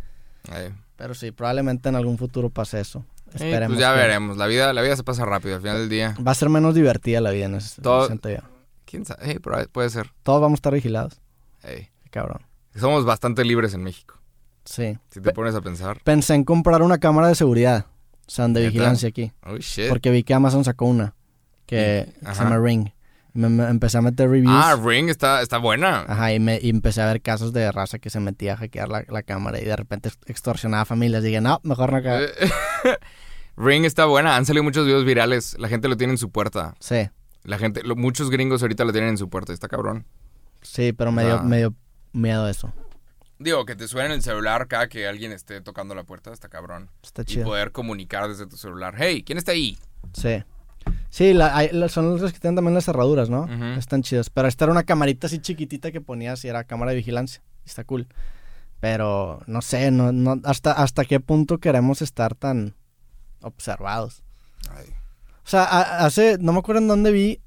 Speaker 1: Eh.
Speaker 2: Pero sí, probablemente en algún futuro pase eso.
Speaker 1: Eh,
Speaker 2: Esperemos.
Speaker 1: pues ya
Speaker 2: que-
Speaker 1: veremos. La vida, la vida se pasa rápido al final del día.
Speaker 2: Va a ser menos divertida la vida en ese
Speaker 1: Todo-
Speaker 2: siento yo.
Speaker 1: ¿Quién sabe? Pero puede ser.
Speaker 2: Todos vamos a estar vigilados. Qué cabrón.
Speaker 1: Somos bastante libres en México.
Speaker 2: Sí.
Speaker 1: Si te pones a pensar.
Speaker 2: Pensé en comprar una cámara de seguridad. O sea, de vigilancia aquí.
Speaker 1: Oh, shit.
Speaker 2: Porque vi que Amazon sacó una. Que
Speaker 1: Y-
Speaker 2: se llama Ring. Me, me- empecé a meter reviews.
Speaker 1: Ah, Ring está, está buena.
Speaker 2: Ajá, y, me, y empecé a ver casos de raza que se metía a hackear la, la cámara y de repente extorsionaba a familias. Dije, no, mejor no.
Speaker 1: Eh, *laughs* Ring está buena. Han salido muchos videos virales. La gente lo tiene en su puerta.
Speaker 2: Sí,
Speaker 1: La gente, lo- muchos gringos ahorita lo tienen en su puerta. Está cabrón.
Speaker 2: sí, pero me dio,
Speaker 1: Ah.
Speaker 2: me dio miedo eso.
Speaker 1: Digo, que te suene el celular cada que alguien esté tocando la puerta. Está cabrón.
Speaker 2: Está
Speaker 1: Y
Speaker 2: chido.
Speaker 1: poder comunicar desde tu celular. Hey, ¿quién está ahí?
Speaker 2: Sí. Sí, la- hay- la- son los que tienen también las cerraduras, ¿no?
Speaker 1: Ujú.
Speaker 2: Están chidos. Pero esta era una camarita así chiquitita que ponías y era cámara de vigilancia. Está cool. Pero no sé, no, no, hasta, hasta qué punto queremos estar tan observados.
Speaker 1: Ay.
Speaker 2: O sea, a- hace, no me acuerdo en dónde vi,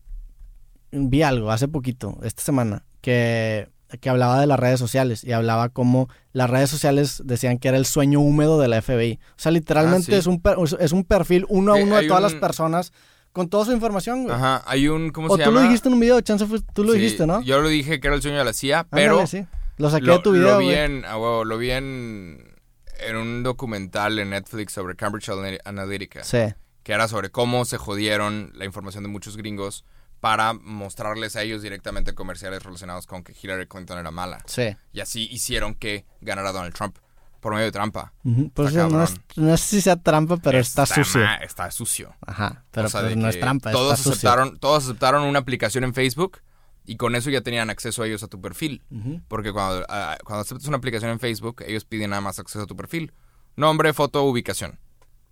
Speaker 2: vi algo hace poquito, esta semana, que, que hablaba de las redes sociales y hablaba como las redes sociales decían que era el sueño húmedo de la FBI. O sea, literalmente
Speaker 1: Ah, sí.
Speaker 2: es, un per- es un perfil uno a
Speaker 1: Eh,
Speaker 2: uno de
Speaker 1: hay
Speaker 2: todas las
Speaker 1: un-
Speaker 2: personas con toda su información, güey.
Speaker 1: Ajá, hay un, ¿cómo
Speaker 2: O
Speaker 1: se
Speaker 2: tú
Speaker 1: llama?
Speaker 2: lo dijiste en un video, chance fue- tú lo
Speaker 1: Sí,
Speaker 2: dijiste, ¿no?
Speaker 1: Yo lo dije que era el sueño de la CIA, pero
Speaker 2: Ándale, sí. Lo saqué
Speaker 1: lo,
Speaker 2: de tu
Speaker 1: lo
Speaker 2: video,
Speaker 1: vi
Speaker 2: güey.
Speaker 1: en, ah, huevo, lo vi en, en un documental en Netflix sobre Cambridge Ana- Analytica,
Speaker 2: Sí,
Speaker 1: que era sobre cómo se jodieron la información de muchos gringos para mostrarles a ellos directamente comerciales relacionados con que Hillary Clinton era mala.
Speaker 2: sí.
Speaker 1: Y así hicieron que ganara Donald Trump por medio de trampa.
Speaker 2: Pues no, es, no sé si sea trampa, pero está, sucio.
Speaker 1: ma- Está sucio.
Speaker 2: Ajá, pero
Speaker 1: O sea,
Speaker 2: pues no es trampa,
Speaker 1: todos
Speaker 2: está sucio.
Speaker 1: aceptaron, todos aceptaron una aplicación en Facebook y con eso ya tenían acceso a ellos a tu perfil. Porque cuando, ah, cuando aceptas una aplicación en Facebook, ellos piden nada más acceso a tu perfil. Nombre, foto, ubicación.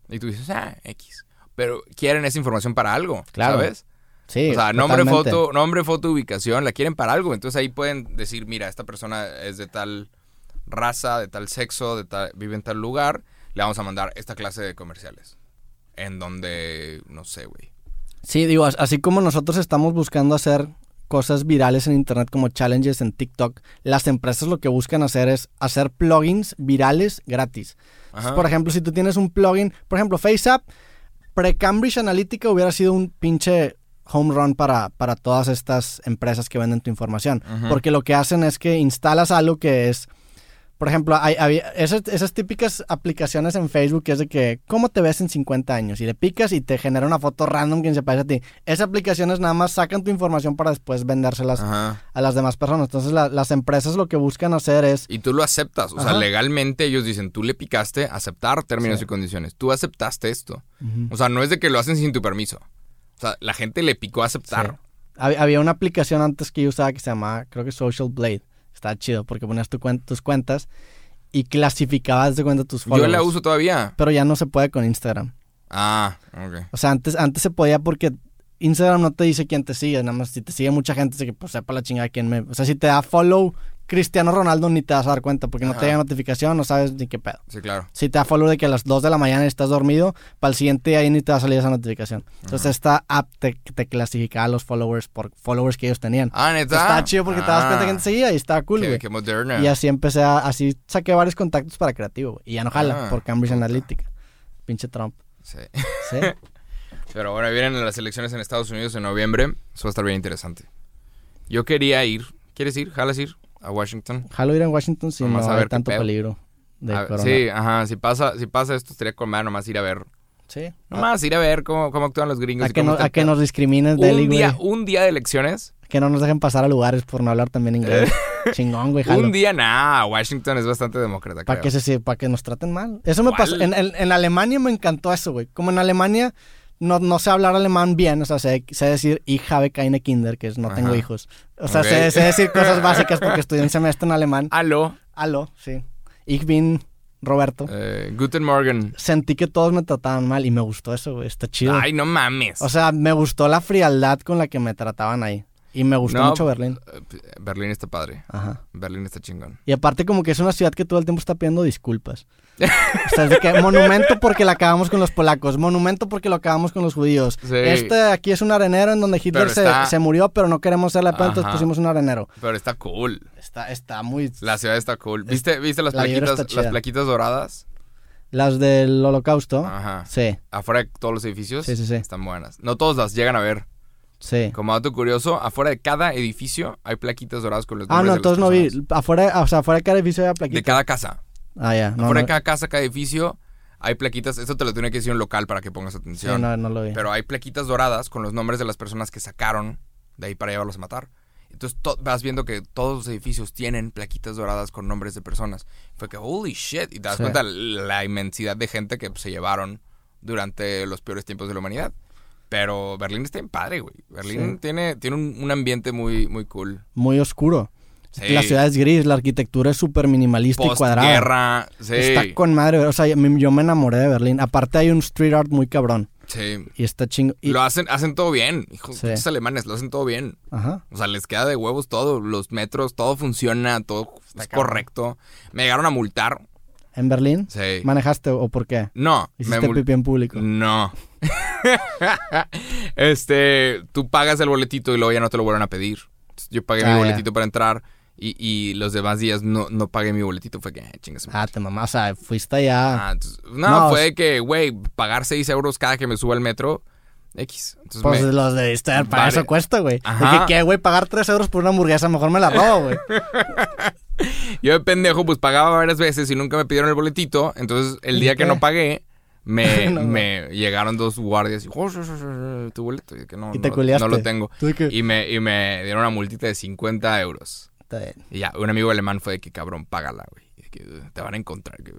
Speaker 1: Y tú dices, ah, X. Pero quieren esa información para algo,
Speaker 2: Claro.
Speaker 1: ¿sabes?
Speaker 2: Sí,
Speaker 1: o sea, nombre,
Speaker 2: totalmente.
Speaker 1: foto, nombre, foto, ubicación, la quieren para algo. Entonces ahí pueden decir, mira, esta persona es de tal raza, de tal sexo, de tal, vive en tal lugar, le vamos a mandar esta clase de comerciales. En donde, no sé, güey.
Speaker 2: Sí, digo, as- así como nosotros estamos buscando hacer cosas virales en internet como challenges en TikTok, las empresas lo que buscan hacer es hacer plugins virales gratis. Entonces, por ejemplo, si tú tienes un plugin, por ejemplo, FaceApp, pre-Cambridge Analytica hubiera sido un pinche home run para, para todas estas empresas que venden tu información. Porque lo que hacen es que instalas algo que es, por ejemplo, hay, esas, esas típicas aplicaciones en Facebook que es de que, ¿cómo te ves en 50 años? Y le picas y te genera una foto random que se parece a ti. Esas aplicaciones nada más sacan tu información para después vendérselas
Speaker 1: Ajá.
Speaker 2: a las demás personas. Entonces la- las empresas lo que buscan hacer es...
Speaker 1: Y tú lo aceptas. O sea, legalmente ellos dicen, tú le picaste aceptar términos
Speaker 2: Sí.
Speaker 1: y condiciones. Tú aceptaste esto. O sea, no es de que lo hacen sin tu permiso. O sea, la gente le picó aceptar.
Speaker 2: Sí. Había una aplicación antes que yo usaba que se llamaba, creo que Social Blade. Estaba chido porque ponías tu cuen- tus cuentas y clasificabas de cuenta tus
Speaker 1: Yo
Speaker 2: followers.
Speaker 1: la uso todavía.
Speaker 2: Pero ya no se puede con Instagram.
Speaker 1: Ah, ok.
Speaker 2: O sea, antes, antes se podía porque Instagram no te dice quién te sigue. Nada más si te sigue mucha gente, que pues sepa la chingada quién me... O sea, si te da follow Cristiano Ronaldo ni te vas a dar cuenta porque no te llega notificación, no sabes ni qué pedo.
Speaker 1: Sí, claro.
Speaker 2: Si te da follow de que a las 2 de la mañana estás dormido, para el siguiente día ahí ni te va a salir esa notificación. Entonces esta app te, te clasificaba los followers por followers que ellos tenían.
Speaker 1: Ah, neta.
Speaker 2: Estaba chido porque te das cuenta
Speaker 1: Ah,
Speaker 2: quién te seguía y estaba cool,
Speaker 1: Qué,
Speaker 2: güey.
Speaker 1: qué moderna.
Speaker 2: Y así empecé a, así saqué varios contactos para creativo, güey. Y ya no jala
Speaker 1: Ah,
Speaker 2: por Cambridge. Analytica. Pinche Trump.
Speaker 1: Sí.
Speaker 2: Sí. *laughs*
Speaker 1: Pero bueno, vienen las elecciones en Estados Unidos en noviembre. Eso va a estar bien interesante. Yo quería ir. ¿Quieres ir? ¿Jalas ir? A Washington.
Speaker 2: Jalo ir en Washington si
Speaker 1: Nomás
Speaker 2: no
Speaker 1: a
Speaker 2: hay tanto peligro de
Speaker 1: A-
Speaker 2: corona.
Speaker 1: sí, ajá. Si pasa, si pasa esto, estaría con madre nomás ir a ver.
Speaker 2: Sí. A,
Speaker 1: Nomás ir a ver cómo, cómo actúan los gringos.
Speaker 2: a
Speaker 1: y
Speaker 2: que, no- a que nos discriminen, Deli,
Speaker 1: un día,
Speaker 2: güey.
Speaker 1: un día de elecciones.
Speaker 2: Que no nos dejen pasar a lugares por no hablar también inglés. *laughs* Chingón, güey, jalo.
Speaker 1: Un día, nah, Washington es bastante demócrata.
Speaker 2: Para que, se, para que nos traten mal. Eso me pasó. En, en- en Alemania me encantó eso, güey. Como en Alemania no, no sé hablar alemán bien, o sea, sé, sé decir ich habe keine Kinder, que es no tengo hijos. O sea, sé, sé decir *laughs* cosas básicas porque estudié un semestre en alemán.
Speaker 1: Aló,
Speaker 2: Aló, sí. Ich bin Roberto.
Speaker 1: eh, Guten Morgen.
Speaker 2: Sentí que todos me trataban mal y me gustó eso, güey. Está chido.
Speaker 1: Ay, no mames.
Speaker 2: O sea, me gustó la frialdad con la que me trataban ahí. Y me gustó
Speaker 1: No,
Speaker 2: mucho Berlín.
Speaker 1: eh, Berlín está padre.
Speaker 2: Ajá.
Speaker 1: Berlín está chingón.
Speaker 2: Y aparte como que es una ciudad que todo el tiempo está pidiendo disculpas. O sea, es de que monumento porque la acabamos con los polacos, monumento porque lo acabamos con los judíos.
Speaker 1: Sí.
Speaker 2: Este aquí es un arenero en donde Hitler se,
Speaker 1: está-
Speaker 2: se murió, pero no queremos hacerle pedo, entonces
Speaker 1: Ajá.
Speaker 2: pusimos un arenero.
Speaker 1: Pero está cool.
Speaker 2: Está, está muy...
Speaker 1: La ciudad está cool. ¿Viste, ¿viste las
Speaker 2: la
Speaker 1: plaquitas, las plaquitas doradas?
Speaker 2: Las del holocausto.
Speaker 1: Ajá.
Speaker 2: Sí,
Speaker 1: Afuera de todos los edificios.
Speaker 2: Sí, sí, sí.
Speaker 1: Están buenas. No todos las llegan a ver.
Speaker 2: sí.
Speaker 1: Como dato curioso, afuera de cada edificio hay plaquitas doradas con los
Speaker 2: Ah, no,
Speaker 1: de
Speaker 2: entonces no vi. Afuera, o sea, afuera de cada edificio
Speaker 1: De
Speaker 2: plaquitas.
Speaker 1: cada casa.
Speaker 2: Ah, ya. No,
Speaker 1: afuera
Speaker 2: no,
Speaker 1: de cada casa, cada edificio, hay plaquitas. Eso te lo tiene que decir un local para que pongas
Speaker 2: sí,
Speaker 1: atención.
Speaker 2: no, no lo vi.
Speaker 1: Pero hay plaquitas doradas con los nombres de las personas que sacaron de ahí para llevarlos a matar. Entonces to- vas viendo que todos los edificios tienen plaquitas doradas con nombres de personas. Fue que, holy shit. Y te das
Speaker 2: Sí.
Speaker 1: cuenta la inmensidad de gente que pues, se llevaron durante los peores tiempos de la humanidad. Pero Berlín está en padre, güey. Berlín
Speaker 2: Sí.
Speaker 1: tiene, tiene un, un ambiente muy, muy cool.
Speaker 2: Muy oscuro.
Speaker 1: Sí.
Speaker 2: La ciudad es gris, la arquitectura es súper minimalista y cuadrada.
Speaker 1: Sí.
Speaker 2: Está con madre, o sea, yo me enamoré de Berlín. Aparte hay un street art muy cabrón.
Speaker 1: Sí.
Speaker 2: Y está chingo. y-
Speaker 1: Lo hacen, hacen todo bien. Hijos,
Speaker 2: Sí.
Speaker 1: alemanes, lo hacen todo bien.
Speaker 2: Ajá.
Speaker 1: O sea, les queda de huevos todo. Los metros, todo funciona, todo es
Speaker 2: cabrón.
Speaker 1: correcto. Me llegaron a multar.
Speaker 2: ¿En Berlín?
Speaker 1: Sí.
Speaker 2: ¿Manejaste o por qué?
Speaker 1: No.
Speaker 2: ¿Hiciste
Speaker 1: me
Speaker 2: pipí en público?
Speaker 1: No. *laughs* este, tú pagas el boletito y luego ya no te lo vuelven a pedir. Yo pagué
Speaker 2: Ah,
Speaker 1: mi
Speaker 2: ya.
Speaker 1: boletito para entrar y, y los demás días no, no pagué mi boletito. Fue que, eh, chingas.
Speaker 2: Ah, te mamá, o sea, fuiste allá.
Speaker 1: Ah, entonces- no,
Speaker 2: No,
Speaker 1: fue que, güey, pagar 6 euros cada que me suba al metro. X. Entonces
Speaker 2: pues
Speaker 1: me-
Speaker 2: los de estar, para
Speaker 1: Vale.
Speaker 2: eso cuesta, güey.
Speaker 1: Ajá.
Speaker 2: que, ¿qué, güey? Pagar 3 euros por una hamburguesa, mejor me la robo, güey. *laughs*
Speaker 1: Yo de pendejo, pues pagaba varias veces y nunca me pidieron el boletito. Entonces, el
Speaker 2: ¿Y
Speaker 1: día que no pagué, me, *laughs*
Speaker 2: No,
Speaker 1: me llegaron dos guardias y "Oh, tu boleto. Y que no,
Speaker 2: Y te
Speaker 1: no, no lo tengo.
Speaker 2: Tú de que-
Speaker 1: Y me, y me dieron una multita de 50 euros.
Speaker 2: Está bien.
Speaker 1: Y ya, un amigo alemán fue de que cabrón, págala, güey. Que "Ugh, te van a encontrar. Que,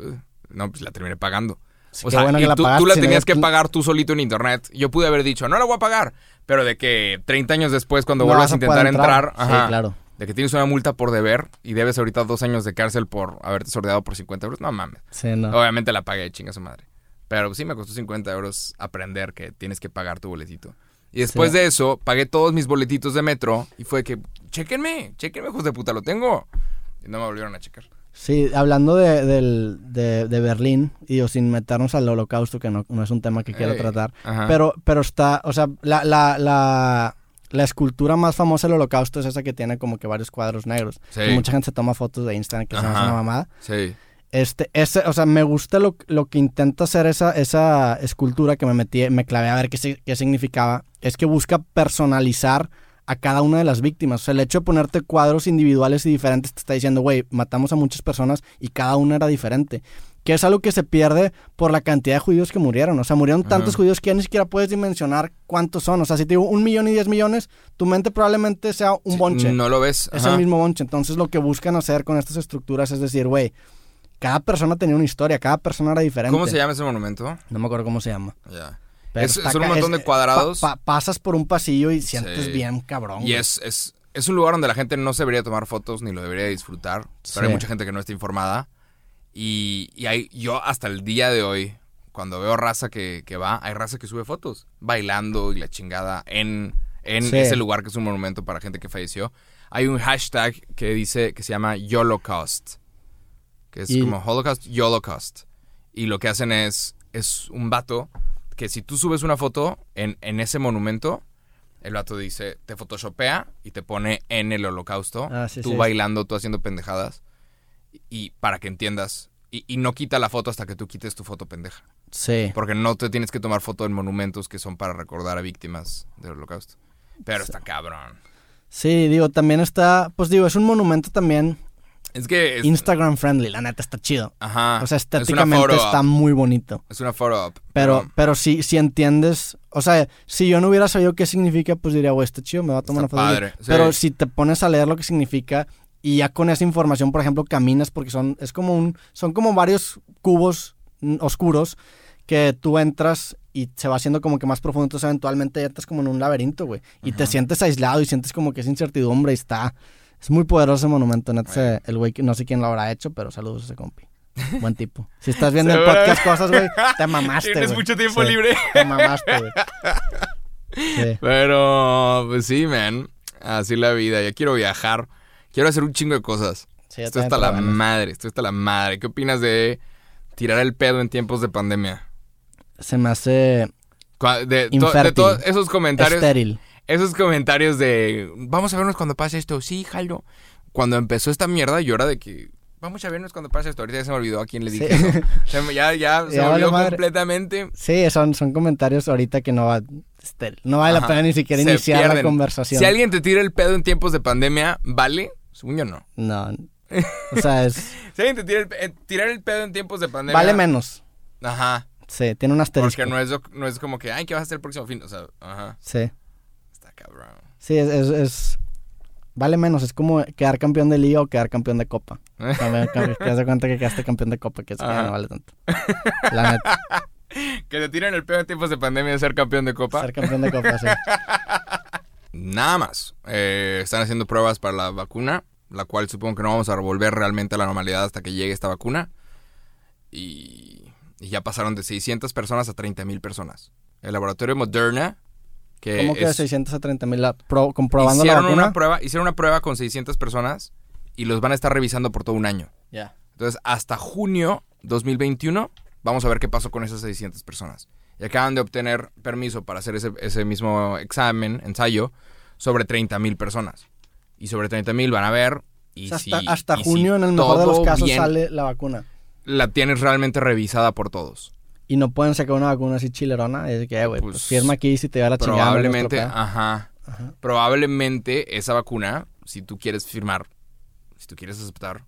Speaker 1: no, pues la terminé pagando.
Speaker 2: Sí,
Speaker 1: o sea,
Speaker 2: bueno
Speaker 1: y
Speaker 2: la
Speaker 1: tú, tú la tenías que pagar tú solito en internet. Yo pude haber dicho, no la voy a pagar. Pero de que 30 años después, cuando
Speaker 2: No
Speaker 1: vuelvas
Speaker 2: vas
Speaker 1: a intentar entrar,
Speaker 2: entrar. Sí,
Speaker 1: ajá,
Speaker 2: claro.
Speaker 1: de que tienes una multa por deber y debes ahorita dos años de cárcel por haberte sordeado por 50 euros, no mames.
Speaker 2: Sí, no.
Speaker 1: Obviamente la pagué, chinga su madre. Pero sí me costó 50 euros aprender que tienes que pagar tu boletito. Y después
Speaker 2: Sí.
Speaker 1: de eso, pagué todos mis boletitos de metro y fue que, chéquenme, chéquenme, hijos de puta, lo tengo. Y no me volvieron a checar.
Speaker 2: Sí, hablando de, de, de Berlín, y digo, sin meternos al holocausto, que no, no es un tema que quiero
Speaker 1: Ey,
Speaker 2: tratar,
Speaker 1: ajá.
Speaker 2: pero, pero está, o sea, la, la, la, la escultura más famosa del holocausto es esa que tiene como que varios cuadros negros.
Speaker 1: Sí.
Speaker 2: Que mucha gente se toma fotos de Instagram que se hace una mamada.
Speaker 1: Sí.
Speaker 2: Este, ese, o sea, me gusta lo, lo que intenta hacer esa, esa escultura que me metí, me clavé a ver qué, qué significaba. Es que busca personalizar a cada una de las víctimas. O sea, el hecho de ponerte cuadros individuales y diferentes te está diciendo, güey, matamos a muchas personas y cada una era diferente. Que es algo que se pierde por la cantidad de judíos que murieron. O sea, murieron tantos judíos que ya ni siquiera puedes dimensionar cuántos son. O sea, si te digo un millón y diez millones, tu mente probablemente sea un
Speaker 1: Sí,
Speaker 2: bonche
Speaker 1: No lo ves.
Speaker 2: es
Speaker 1: ajá.
Speaker 2: el mismo bonche. Entonces lo que buscan hacer con estas estructuras es decir, güey, cada persona tenía una historia, cada persona era diferente.
Speaker 1: ¿Cómo se llama ese monumento?
Speaker 2: No me acuerdo cómo se llama.
Speaker 1: Ya.
Speaker 2: Pero
Speaker 1: Es-
Speaker 2: está
Speaker 1: son un montón de cuadrados.
Speaker 2: pa- pa- pasas por un pasillo y sientes
Speaker 1: Sí.
Speaker 2: bien cabrón.
Speaker 1: Y es, es, es un lugar donde la gente no se debería tomar fotos ni lo debería disfrutar. Pero hay
Speaker 2: Sí.
Speaker 1: mucha gente que no está informada. Y, y hay, yo hasta el día de hoy, cuando veo raza que, que va, hay raza que sube fotos bailando y la chingada en, en
Speaker 2: Sí.
Speaker 1: ese lugar que es un monumento para gente que falleció. Hay un hashtag que dice que se llama YOLOCAUST, que es
Speaker 2: Y-
Speaker 1: como Holocaust, YOLOCAUST. Y lo que hacen es, es un vato que si tú subes una foto en, en ese monumento, el vato dice, te photoshopea y te pone en el holocausto,
Speaker 2: Ah, sí,
Speaker 1: tú
Speaker 2: sí.
Speaker 1: bailando, tú haciendo pendejadas, y para que entiendas. Y, y no quita la foto hasta que tú quites tu foto pendeja.
Speaker 2: Sí.
Speaker 1: Porque no te tienes que tomar foto en monumentos que son para recordar a víctimas del holocausto. Pero está cabrón.
Speaker 2: Sí, digo, también está, pues digo, es un monumento también
Speaker 1: Es que... es-
Speaker 2: Instagram friendly, la neta está chido.
Speaker 1: ajá.
Speaker 2: O sea, estéticamente está muy bonito.
Speaker 1: Es una photo op,
Speaker 2: Pero, pero si, si entiendes, o sea, si yo no hubiera sabido qué significa, pues diría, güey, está chido, me va a tomar
Speaker 1: Está
Speaker 2: una foto.
Speaker 1: padre, sí.
Speaker 2: Pero si te pones a leer lo que significa, y ya con esa información, por ejemplo, caminas porque son, es como un, son como varios cubos oscuros que tú entras y se va haciendo como que más profundo, entonces eventualmente ya estás como en un laberinto, güey. Y te sientes aislado y sientes como que es incertidumbre y está... Es muy poderoso ese monumento, neta, el güey, no sé quién lo habrá hecho, pero saludos a ese compi. Buen tipo. Si estás viendo *laughs* el podcast cosas, güey, te mamaste,
Speaker 1: Tienes mucho tiempo
Speaker 2: Sí,
Speaker 1: libre.
Speaker 2: Te mamaste, güey. *laughs* Sí.
Speaker 1: Pero, pues sí, man. Así la vida. Ya quiero viajar. Quiero hacer un chingo de cosas.
Speaker 2: Sí,
Speaker 1: Esto está la
Speaker 2: ganas.
Speaker 1: madre. Esto está la madre. ¿Qué opinas de tirar el pedo en tiempos de pandemia?
Speaker 2: Se me hace
Speaker 1: De, to- de todos esos comentarios.
Speaker 2: estéril.
Speaker 1: Esos comentarios de. Vamos a vernos cuando pase esto. Sí, jalo. Cuando empezó esta mierda, yo era de que. Vamos a vernos cuando pase esto. Ahorita ya se me olvidó a quién le dije.
Speaker 2: Sí.
Speaker 1: ¿no? *laughs* Se me- ya, ya, se
Speaker 2: Ya
Speaker 1: me olvidó
Speaker 2: madre.
Speaker 1: completamente.
Speaker 2: Sí, son, son comentarios ahorita que no va... estéril. No vale
Speaker 1: Ajá.
Speaker 2: la pena ni siquiera
Speaker 1: Se
Speaker 2: iniciar la conversación.
Speaker 1: Si alguien te tira el pedo en tiempos de pandemia, ¿vale? Según yo no.
Speaker 2: No. *laughs* O sea, es...
Speaker 1: Si alguien te tira el, eh, tirar el pedo en tiempos de pandemia.
Speaker 2: vale menos.
Speaker 1: Ajá.
Speaker 2: Sí, tiene un asterisco.
Speaker 1: Porque no es, no es como que, ay, ¿qué vas a hacer el próximo fin? O sea, ajá.
Speaker 2: Sí.
Speaker 1: Cabrón.
Speaker 2: Sí, es, es, es- Vale menos. Es como quedar campeón de liga o quedar campeón de copa. *laughs* También, que te das cuenta que quedaste campeón de copa, que es que ya no vale tanto. *laughs* La neta.
Speaker 1: Que te tiren el pedo en tiempos de pandemia de ser campeón de copa.
Speaker 2: Ser campeón de copa, sí. *laughs*
Speaker 1: Nada más. Eh, están haciendo pruebas para la vacuna, la cual supongo que no vamos a volver realmente a la normalidad hasta que llegue esta vacuna. Y, y ya pasaron de 600 personas a 30 mil personas. El laboratorio Moderna, que
Speaker 2: ¿Cómo que de
Speaker 1: es-
Speaker 2: 600 a 30 mil comprobando la
Speaker 1: hicieron
Speaker 2: vacuna?
Speaker 1: una prueba, hicieron una prueba con 600 personas y los van a estar revisando por todo un año.
Speaker 2: Ya.
Speaker 1: Entonces, hasta junio 2021, vamos a ver qué pasó con esas 600 personas. Y acaban de obtener permiso para hacer ese, ese mismo examen, ensayo, sobre 30 mil personas. Y sobre 30 mil van a ver. Y
Speaker 2: O sea,
Speaker 1: si-
Speaker 2: hasta hasta
Speaker 1: y si
Speaker 2: junio, en el mejor de los casos,
Speaker 1: bien,
Speaker 2: sale la vacuna.
Speaker 1: La tienes realmente revisada por todos.
Speaker 2: Y no pueden sacar una vacuna así chilerona. Es que, eh, güey, pues,
Speaker 1: Pues,
Speaker 2: firma aquí si te da la chingada.
Speaker 1: Probablemente, ajá.
Speaker 2: Ajá.
Speaker 1: Probablemente esa vacuna, si tú quieres firmar, si tú quieres aceptar,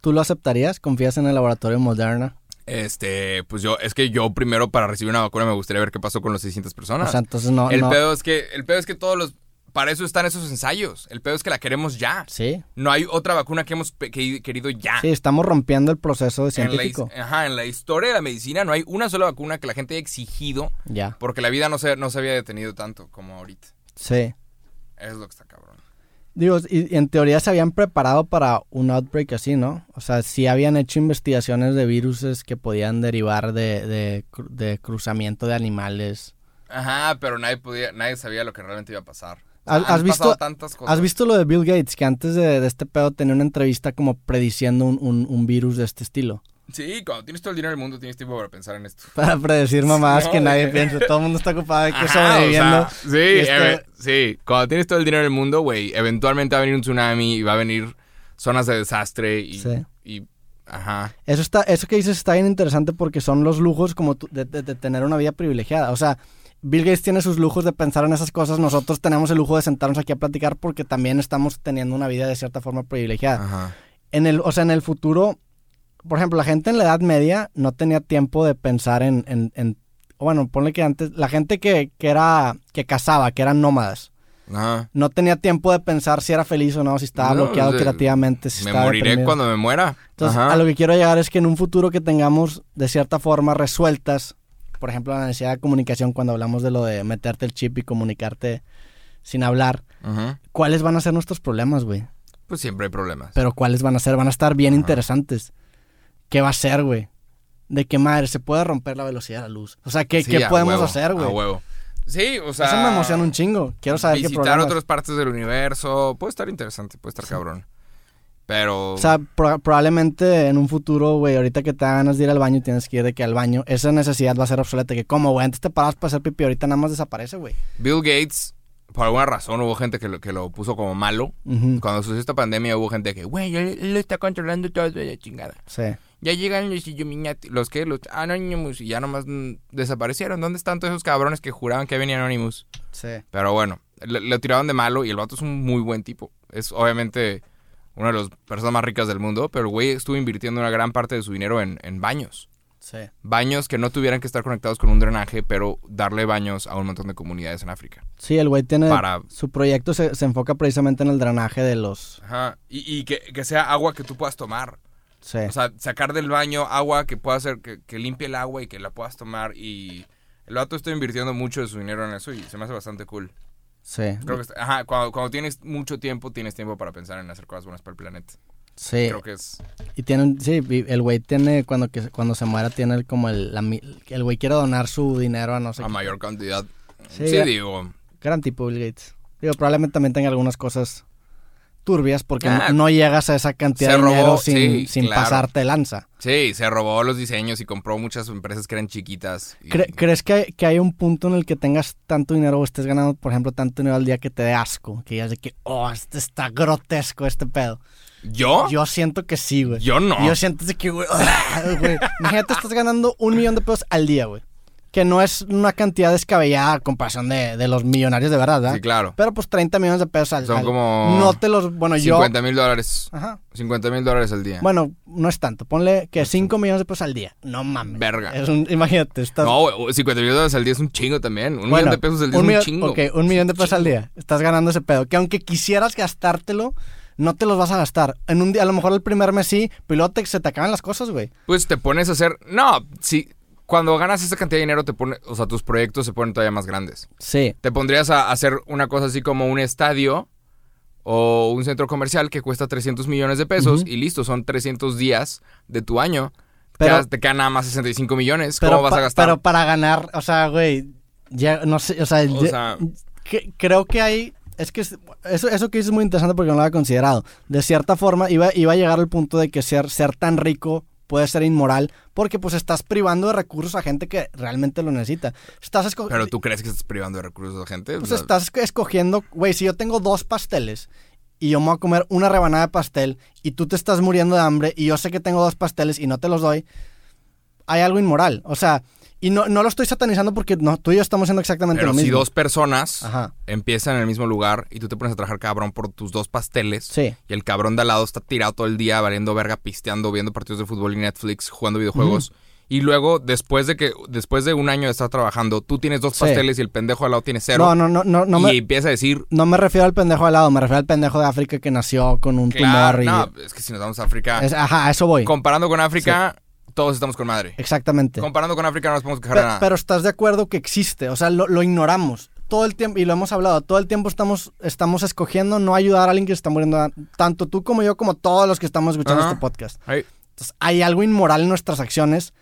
Speaker 2: ¿Tú lo aceptarías? ¿Confías en el laboratorio Moderna?
Speaker 1: este, pues yo, es que yo primero para recibir una vacuna me gustaría ver qué pasó con las 600 personas.
Speaker 2: O sea, entonces no...
Speaker 1: el
Speaker 2: no...
Speaker 1: pedo es que, el pedo es que todos los, para eso están esos ensayos. El pedo es que la queremos ya.
Speaker 2: Sí,
Speaker 1: No hay otra vacuna que hemos que- querido ya.
Speaker 2: sí, estamos rompiendo el proceso
Speaker 1: en, la,
Speaker 2: científico.
Speaker 1: his- ajá, en la historia de la medicina no hay una sola vacuna que la gente haya exigido
Speaker 2: Ya,
Speaker 1: porque la vida no se, no se había detenido tanto como ahorita.
Speaker 2: sí.
Speaker 1: Eso es lo que está cabrón.
Speaker 2: Digo, y, y en teoría se habían preparado para un outbreak así, ¿no? O sea, sí habían hecho investigaciones de viruses que podían derivar de, de, de cruzamiento de animales.
Speaker 1: Ajá, pero nadie podía, nadie sabía lo que realmente iba a pasar.
Speaker 2: ¿Has- has visto-
Speaker 1: pasado tantas cosas.
Speaker 2: ¿Has visto lo de Bill Gates? Que antes de, de este pedo tenía una entrevista como prediciendo un, un- un virus de este estilo.
Speaker 1: Sí, cuando tienes todo el dinero del mundo tienes tiempo para pensar en esto.
Speaker 2: Para predecir mamadas
Speaker 1: No,
Speaker 2: que nadie
Speaker 1: que-
Speaker 2: piensa. Todo el mundo está ocupado de que sobreviviendo.
Speaker 1: o sea, sí,
Speaker 2: este-
Speaker 1: sí. Cuando tienes todo el dinero del mundo, güey, eventualmente va a venir un tsunami y va a venir zonas de desastre y,
Speaker 2: Sí.
Speaker 1: y ajá.
Speaker 2: Eso está, eso que dices está bien interesante porque son los lujos como tú- de, de- de tener una vida privilegiada. O sea, Bill Gates tiene sus lujos de pensar en esas cosas. Nosotros tenemos el lujo de sentarnos aquí a platicar porque también estamos teniendo una vida de cierta forma privilegiada.
Speaker 1: Ajá.
Speaker 2: En el, o sea, en el futuro, por ejemplo, la gente en la Edad Media no tenía tiempo de pensar en, en, en- bueno, ponle que antes, la gente que, que era, que cazaba, que eran nómadas,
Speaker 1: Ajá.
Speaker 2: no tenía tiempo de pensar si era feliz o no, si estaba
Speaker 1: No,
Speaker 2: bloqueado creativamente, si
Speaker 1: Me
Speaker 2: estaba
Speaker 1: moriré
Speaker 2: deprimido.
Speaker 1: cuando me muera.
Speaker 2: Entonces,
Speaker 1: Ajá.
Speaker 2: a lo que quiero llegar es que en un futuro que tengamos de cierta forma resueltas, por ejemplo, la necesidad de comunicación, cuando hablamos de lo de meterte el chip y comunicarte sin hablar. ¿cuáles van a ser nuestros problemas, güey?
Speaker 1: Pues siempre hay problemas.
Speaker 2: Pero ¿cuáles van a ser? Van a estar bien interesantes. ¿Qué va a ser, güey? ¿De qué madre se puede romper la velocidad de la luz? O sea, ¿qué,
Speaker 1: Sí,
Speaker 2: qué
Speaker 1: a
Speaker 2: podemos
Speaker 1: huevo,
Speaker 2: hacer,
Speaker 1: A
Speaker 2: güey?
Speaker 1: huevo. Sí, o sea.
Speaker 2: Eso me emociona un chingo. Quiero saber qué
Speaker 1: Visitar
Speaker 2: problemas.
Speaker 1: otras partes del universo. Puede estar interesante, puede estar cabrón. Pero.
Speaker 2: O sea, pro- probablemente en un futuro, güey, ahorita que te ganas de ir al baño y tienes que ir de que al baño, esa necesidad va a ser obsoleta. Que como, güey, antes te parabas para hacer pipí, ahorita nada más desaparece, güey.
Speaker 1: Bill Gates, por alguna razón, hubo gente que lo, que lo puso como malo. Cuando sucedió esta pandemia, hubo gente que, güey, él, él está controlando todo de chingada.
Speaker 2: Sí.
Speaker 1: Ya llegan los Illuminati, los que, los Anonymous, y ya nomás desaparecieron. ¿Dónde están todos esos cabrones que juraban que venían Anonymous?
Speaker 2: Sí.
Speaker 1: Pero bueno, le, le tiraron de malo y el vato es un muy buen tipo. Es obviamente una de las personas más ricas del mundo, pero el güey estuvo invirtiendo una gran parte de su dinero en, en baños.
Speaker 2: Sí.
Speaker 1: Baños que no tuvieran que estar conectados con un drenaje, pero darle baños a un montón de comunidades en África.
Speaker 2: Sí, el güey tiene...
Speaker 1: Para-
Speaker 2: Su proyecto se, se enfoca precisamente en el drenaje de los...
Speaker 1: Ajá. Y, y que, que sea agua que tú puedas tomar.
Speaker 2: Sí.
Speaker 1: O sea, sacar del baño agua que pueda hacer, que, que limpie el agua y que la puedas tomar. Y el vato está invirtiendo mucho de su dinero en eso y se me hace bastante cool.
Speaker 2: Sí.
Speaker 1: Creo que ajá, cuando, cuando tienes mucho tiempo, tienes tiempo para pensar en hacer cosas buenas para el planeta.
Speaker 2: Sí.
Speaker 1: Creo que es...
Speaker 2: Y tienen, sí, el güey tiene, cuando, que, cuando se muera, tiene el, como el, la el güey quiere donar su dinero a no sé
Speaker 1: a
Speaker 2: qué.
Speaker 1: mayor cantidad.
Speaker 2: Sí,
Speaker 1: digo.
Speaker 2: Gran tipo Bill Gates. Digo, probablemente también tenga algunas cosas turbias porque
Speaker 1: Ah,
Speaker 2: no, no llegas a esa cantidad de dinero sin,
Speaker 1: sí,
Speaker 2: sin
Speaker 1: claro.
Speaker 2: pasarte lanza.
Speaker 1: Sí, se robó los diseños y compró muchas empresas que eran chiquitas. y-
Speaker 2: Cre- ¿Crees que hay, que hay un punto en el que tengas tanto dinero o estés ganando, por ejemplo, tanto dinero al día que te dé asco? Que digas de que, oh, este está grotesco este pedo.
Speaker 1: ¿Yo?
Speaker 2: Yo siento que sí, güey.
Speaker 1: Yo no.
Speaker 2: Yo siento que, *laughs* güey. Imagínate, estás ganando un millón de pesos al día, güey. Que no es una cantidad descabellada a comparación de, de los millonarios de verdad, ¿verdad?
Speaker 1: Sí, claro.
Speaker 2: Pero pues 30 millones de pesos al
Speaker 1: Son
Speaker 2: al-
Speaker 1: como
Speaker 2: No te los... Bueno, yo...
Speaker 1: 50 mil dólares.
Speaker 2: Ajá.
Speaker 1: 50 mil dólares al día.
Speaker 2: Bueno, no es tanto. Ponle que 5 millones de pesos al día. No mames.
Speaker 1: Verga.
Speaker 2: Es un, imagínate, estás...
Speaker 1: No, güey, 50 mil dólares al día es un chingo también. Un
Speaker 2: Bueno,
Speaker 1: millón de pesos al día
Speaker 2: un
Speaker 1: es un chingo.
Speaker 2: Ok, un millón de pesos al día. Estás ganando ese pedo. Que aunque quisieras gastártelo, no te los vas a gastar. En un día, a lo mejor el primer mes sí, pero luego te- se te acaban las cosas, güey.
Speaker 1: Pues te pones a hacer. No, si. Cuando ganas esa cantidad de dinero, te pone, o sea, tus proyectos se ponen todavía más grandes.
Speaker 2: Sí.
Speaker 1: Te pondrías a hacer una cosa así como un estadio o un centro comercial que cuesta 300 millones de pesos y listo, son 300 días de tu año.
Speaker 2: Pero-
Speaker 1: Quedas- te quedan nada más 65 millones. ¿Cómo vas a gastar?
Speaker 2: pero para ganar, o sea, güey, ya, no sé, o sea,
Speaker 1: O
Speaker 2: ya-
Speaker 1: sea-
Speaker 2: que- creo que hay, es que es- eso, eso que dices es muy interesante porque no lo había considerado. De cierta forma, iba, iba a llegar al punto de que ser, ser tan rico puede ser inmoral porque pues estás privando de recursos a gente que realmente lo necesita. Estás
Speaker 1: Pero tú crees que estás privando de recursos a gente.
Speaker 2: Pues
Speaker 1: O sea,
Speaker 2: estás escogiendo, güey, si yo tengo dos pasteles y yo me voy a comer una rebanada de pastel y tú te estás muriendo de hambre y yo sé que tengo dos pasteles y no te los doy, hay algo inmoral. O sea, y no, no lo estoy satanizando porque no, tú y yo estamos haciendo exactamente
Speaker 1: Pero
Speaker 2: lo
Speaker 1: si
Speaker 2: mismo.
Speaker 1: dos personas
Speaker 2: Ajá.
Speaker 1: empiezan en el mismo lugar y tú te pones a trabajar cabrón por tus dos pasteles
Speaker 2: Sí.
Speaker 1: y el cabrón de al lado está tirado todo el día valiendo verga, pisteando, viendo partidos de fútbol y Netflix, jugando videojuegos. Y luego, después de que, después de un año de estar trabajando, tú tienes dos
Speaker 2: Sí.
Speaker 1: pasteles y el pendejo al lado tiene cero.
Speaker 2: No, no, no, no, no
Speaker 1: y
Speaker 2: me,
Speaker 1: empieza a decir,
Speaker 2: no me refiero al pendejo al lado, me refiero al pendejo de África que nació con un
Speaker 1: claro,
Speaker 2: tumor y...
Speaker 1: no, es que si nos vamos a África,
Speaker 2: es- ajá, eso voy.
Speaker 1: comparando con África, todos estamos con madre.
Speaker 2: Exactamente.
Speaker 1: Comparando con África no nos podemos quejar
Speaker 2: Pe-
Speaker 1: de nada.
Speaker 2: pero estás de acuerdo que existe, o sea, lo, lo ignoramos. Todo el tiempo, y lo hemos hablado, todo el tiempo estamos, estamos escogiendo no ayudar a alguien que se está muriendo, tanto tú como yo, como todos los que estamos escuchando este podcast. Entonces, hay algo inmoral en nuestras acciones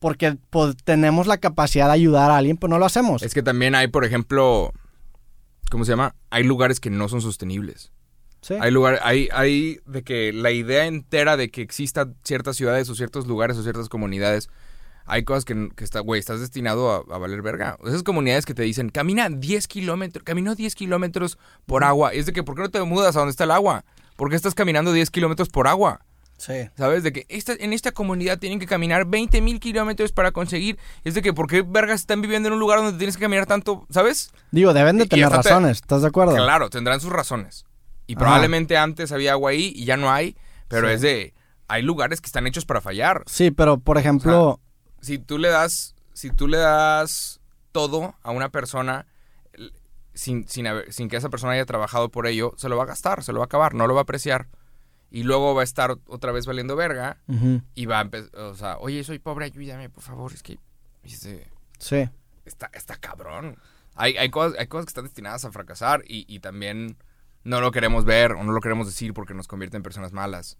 Speaker 2: porque pues, tenemos la capacidad de ayudar a alguien, pero no lo hacemos.
Speaker 1: es que también hay, por ejemplo, ¿cómo se llama? Hay lugares que no son sostenibles.
Speaker 2: Sí.
Speaker 1: Hay lugar, hay, hay de que la idea entera de que existan ciertas ciudades o ciertos lugares o ciertas comunidades, hay cosas que, que está, güey, estás destinado a, a valer verga. Esas comunidades que te dicen, camina 10 kilómetros, caminó 10 kilómetros por agua. Es de que, ¿por qué no te mudas a donde está el agua? ¿Por qué estás caminando 10 kilómetros por agua?
Speaker 2: Sí.
Speaker 1: ¿Sabes? De que esta, en esta comunidad tienen que caminar 20 mil kilómetros para conseguir. Es de que, ¿por qué vergas están viviendo en un lugar donde tienes que caminar tanto? ¿Sabes?
Speaker 2: Digo, deben de tener razones, ¿estás de acuerdo?
Speaker 1: Claro, tendrán sus razones. Y
Speaker 2: Ajá.
Speaker 1: probablemente antes había agua ahí y ya no hay, pero
Speaker 2: Sí.
Speaker 1: es de hay lugares que están hechos para fallar.
Speaker 2: Sí, pero por ejemplo,
Speaker 1: Si tú le das si tú le das todo a una persona sin, sin, haber- sin que esa persona haya trabajado por ello, se lo va a gastar, se lo va a acabar, no lo va a apreciar. Y luego va a estar otra vez valiendo verga y va a empezar, o sea, oye, soy pobre, ayúdame, por favor, es que
Speaker 2: sí.
Speaker 1: está, está cabrón. Hay, hay, cosas, hay cosas que están destinadas a fracasar y, y también no lo queremos ver o no lo queremos decir porque nos convierte en personas malas.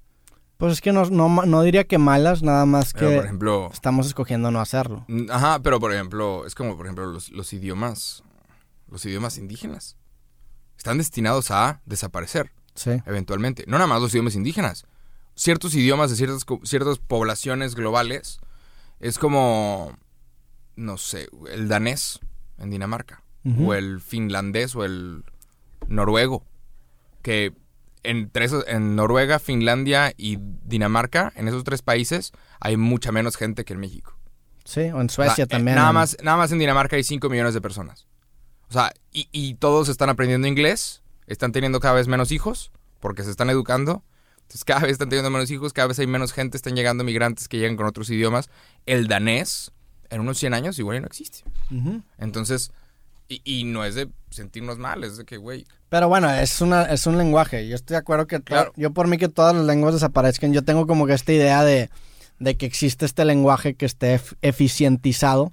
Speaker 2: Pues es que no, no, no diría que malas, nada más
Speaker 1: Pero,
Speaker 2: que
Speaker 1: por ejemplo,
Speaker 2: estamos escogiendo no hacerlo.
Speaker 1: ajá, pero por ejemplo, es como por ejemplo los, los idiomas, los idiomas indígenas. Están destinados a desaparecer
Speaker 2: Sí.
Speaker 1: eventualmente. No nada más los idiomas indígenas. Ciertos idiomas de ciertas, ciertas poblaciones globales es como, no sé, el danés en Dinamarca. O el finlandés o el noruego. Que entre esos, en Noruega, Finlandia y Dinamarca, en esos tres países, hay mucha menos gente que en México.
Speaker 2: Sí, o en
Speaker 1: O sea,
Speaker 2: Suecia
Speaker 1: eh,
Speaker 2: también.
Speaker 1: Nada más, nada más en Dinamarca hay 5 millones de personas. O sea, y, y todos están aprendiendo inglés, están teniendo cada vez menos hijos, porque se están educando, Entonces cada vez están teniendo menos hijos, cada vez hay menos gente, están llegando migrantes que llegan con otros idiomas. El danés, en unos 100 años, igual ya no existe. Entonces, y, y no es de sentirnos mal, es de que, güey,
Speaker 2: Pero bueno, es, una, es un lenguaje. Yo estoy de acuerdo que
Speaker 1: Claro.
Speaker 2: yo por mí que todas las lenguas desaparezcan. Yo tengo como que esta idea de, de que existe este lenguaje que esté ef- eficientizado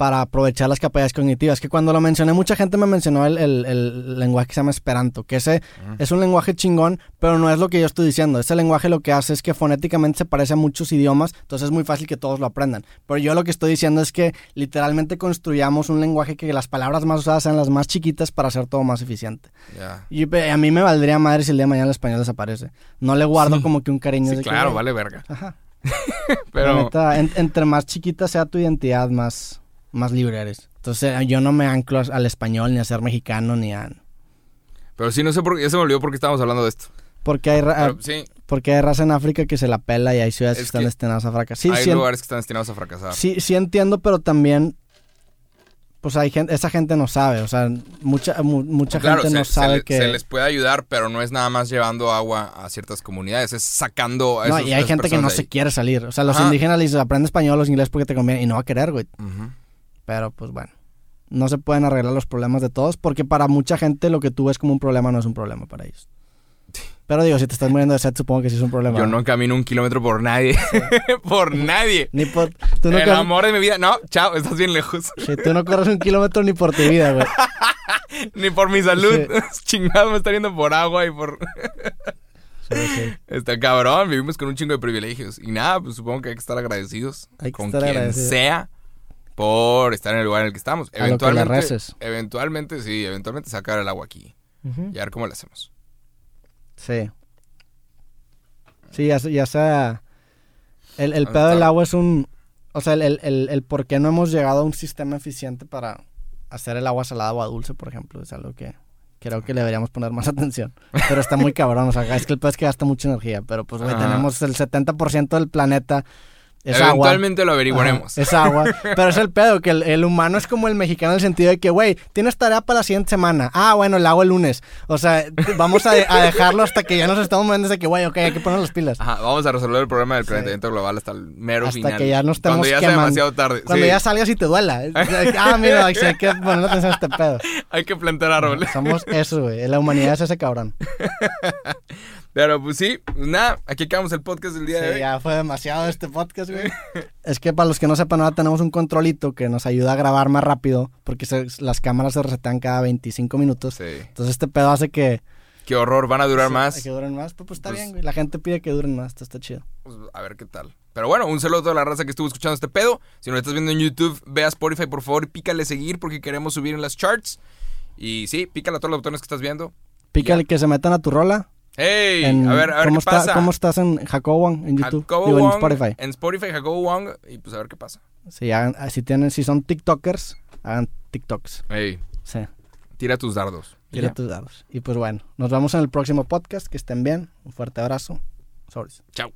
Speaker 2: para aprovechar las capacidades cognitivas. Que cuando lo mencioné, mucha gente me mencionó el, el- el lenguaje que se llama Esperanto, que ese es un lenguaje chingón, pero no es lo que yo estoy diciendo. Ese lenguaje lo que hace es que fonéticamente se parece a muchos idiomas, entonces es muy fácil que todos lo aprendan. Pero yo lo que estoy diciendo es que literalmente construyamos un lenguaje que las palabras más usadas sean las más chiquitas para hacer todo más eficiente.
Speaker 1: ya.
Speaker 2: Y pe- a mí me valdría madre si el día de mañana el español desaparece. No le guardo como que un cariño
Speaker 1: Sí,
Speaker 2: de
Speaker 1: claro, vale verga.
Speaker 2: Ajá. *laughs*
Speaker 1: Pero,
Speaker 2: neta, en- entre más chiquita sea tu identidad, más, más libre eres. Entonces yo no me anclo al español, ni a ser mexicano, ni a...
Speaker 1: pero sí, no sé por qué, ya se me olvidó por qué estábamos hablando de esto.
Speaker 2: Porque hay, ra-
Speaker 1: Pero, sí,
Speaker 2: porque hay raza en África que se la pela y hay ciudades que
Speaker 1: Es
Speaker 2: están
Speaker 1: que
Speaker 2: destinadas a fracasar. Sí,
Speaker 1: hay
Speaker 2: sí, en-
Speaker 1: lugares que están destinados a fracasar.
Speaker 2: sí, sí entiendo, pero también... Pues hay gente, esa gente no sabe, o sea, mucha, mu- mucha
Speaker 1: Claro,
Speaker 2: gente
Speaker 1: se,
Speaker 2: no sabe que...
Speaker 1: se les puede ayudar, pero no es nada más llevando agua a ciertas comunidades, es sacando a
Speaker 2: No,
Speaker 1: esos-
Speaker 2: y hay gente que no se quiere salir. O sea, los
Speaker 1: Ajá.
Speaker 2: indígenas les dicen, aprende español o inglés porque te conviene y no va a querer, güey.
Speaker 1: Ujú.
Speaker 2: Pero pues bueno, no se pueden arreglar los problemas de todos porque para mucha gente lo que tú ves como un problema no es un problema para ellos. Pero digo, si te estás muriendo de sed, supongo que sí es un problema.
Speaker 1: Yo no camino un kilómetro por nadie. *laughs* por nadie.
Speaker 2: Ni por... Tú no,
Speaker 1: El amor de mi vida. No, chao, estás bien lejos.
Speaker 2: Sí, tú no corres un kilómetro ni por tu vida, güey. *laughs*
Speaker 1: Ni por mi salud. *laughs* Chingado, me está yendo por agua y por.
Speaker 2: Sí, sí.
Speaker 1: Está cabrón, vivimos con un chingo de privilegios. Y nada, pues supongo que hay que estar agradecidos
Speaker 2: Hay que
Speaker 1: con
Speaker 2: estar
Speaker 1: quien
Speaker 2: agradecidos.
Speaker 1: sea por estar en el lugar en el que estamos.
Speaker 2: A lo que le
Speaker 1: Eventualmente,
Speaker 2: reces.
Speaker 1: eventualmente, sí, eventualmente sacar el agua aquí. Y a ver cómo lo hacemos.
Speaker 2: Sí. Sí, ya, ya sea... El, el
Speaker 1: ¿Dónde
Speaker 2: pedo del agua es un... O sea, el, el, el, el por qué no hemos llegado a un sistema eficiente para hacer el agua salada o agua dulce, por ejemplo, es algo que creo que le deberíamos poner más *laughs* atención. Pero está muy cabrón, o sea, es que el pedo es que gasta mucha energía, pero pues, güey, tenemos el 70% del planeta es agua.
Speaker 1: Eventualmente lo averiguaremos.
Speaker 2: Ajá, es agua. *laughs* Pero es el pedo, que el, el humano es como el mexicano en el sentido de que, güey, tienes tarea para la siguiente semana. Ah, bueno, la hago el lunes. O sea, vamos a, a dejarlo hasta que ya nos estamos moviendo de que, güey, ok, hay que poner las pilas.
Speaker 1: Ajá, vamos a resolver el problema del
Speaker 2: Sí.
Speaker 1: calentamiento global hasta el mero
Speaker 2: Hasta
Speaker 1: final.
Speaker 2: que ya no estemos
Speaker 1: Cuando ya sea demasiado tarde.
Speaker 2: Cuando
Speaker 1: sí.
Speaker 2: ya salgas y te duela. *laughs* Ah, mira, sí, hay que poner atención a este pedo.
Speaker 1: Hay que plantar árboles.
Speaker 2: Somos eso, güey. La humanidad es ese cabrón. *laughs*
Speaker 1: Pero pues sí, pues, nada, aquí acabamos el podcast del día de
Speaker 2: Sí,
Speaker 1: hoy.
Speaker 2: ya fue demasiado este podcast, güey. *laughs* es que para los que no sepan, ahora tenemos un controlito que nos ayuda a grabar más rápido porque se- las cámaras se resetean cada 25 minutos.
Speaker 1: Sí.
Speaker 2: Entonces este pedo hace que...
Speaker 1: Qué horror, van a durar
Speaker 2: Sí,
Speaker 1: más.
Speaker 2: Que duren más. Pues, pues está
Speaker 1: Pues-
Speaker 2: bien, güey. La gente pide que duren más. Esto está chido.
Speaker 1: Pues, a ver qué tal. Pero bueno, un saludo a toda la raza que estuvo escuchando este pedo. Si nos estás viendo en YouTube, ve a Spotify, por favor, y pícale seguir porque queremos subir en las charts. Y sí, pícale a todos los botones que estás viendo.
Speaker 2: Pícale que se metan a tu rola.
Speaker 1: ¡Hey!
Speaker 2: en-
Speaker 1: a ver, a ver
Speaker 2: ¿cómo
Speaker 1: qué
Speaker 2: está-
Speaker 1: pasa.
Speaker 2: ¿Cómo estás en Jacobo Wong en YouTube?
Speaker 1: Jacobo
Speaker 2: Digo, en
Speaker 1: Wong,
Speaker 2: Spotify.
Speaker 1: En Spotify, Jacobo Wong. Y pues a ver qué pasa.
Speaker 2: Sí, hagan- ah, si, tienen, si son TikTokers, hagan TikToks.
Speaker 1: Hey,
Speaker 2: Sí,
Speaker 1: tira tus dardos. ¿Y
Speaker 2: tira
Speaker 1: ya?
Speaker 2: tus dados. Y pues bueno, nos vemos en el próximo podcast. Que estén bien. Un fuerte abrazo. Sobres.
Speaker 1: Chao.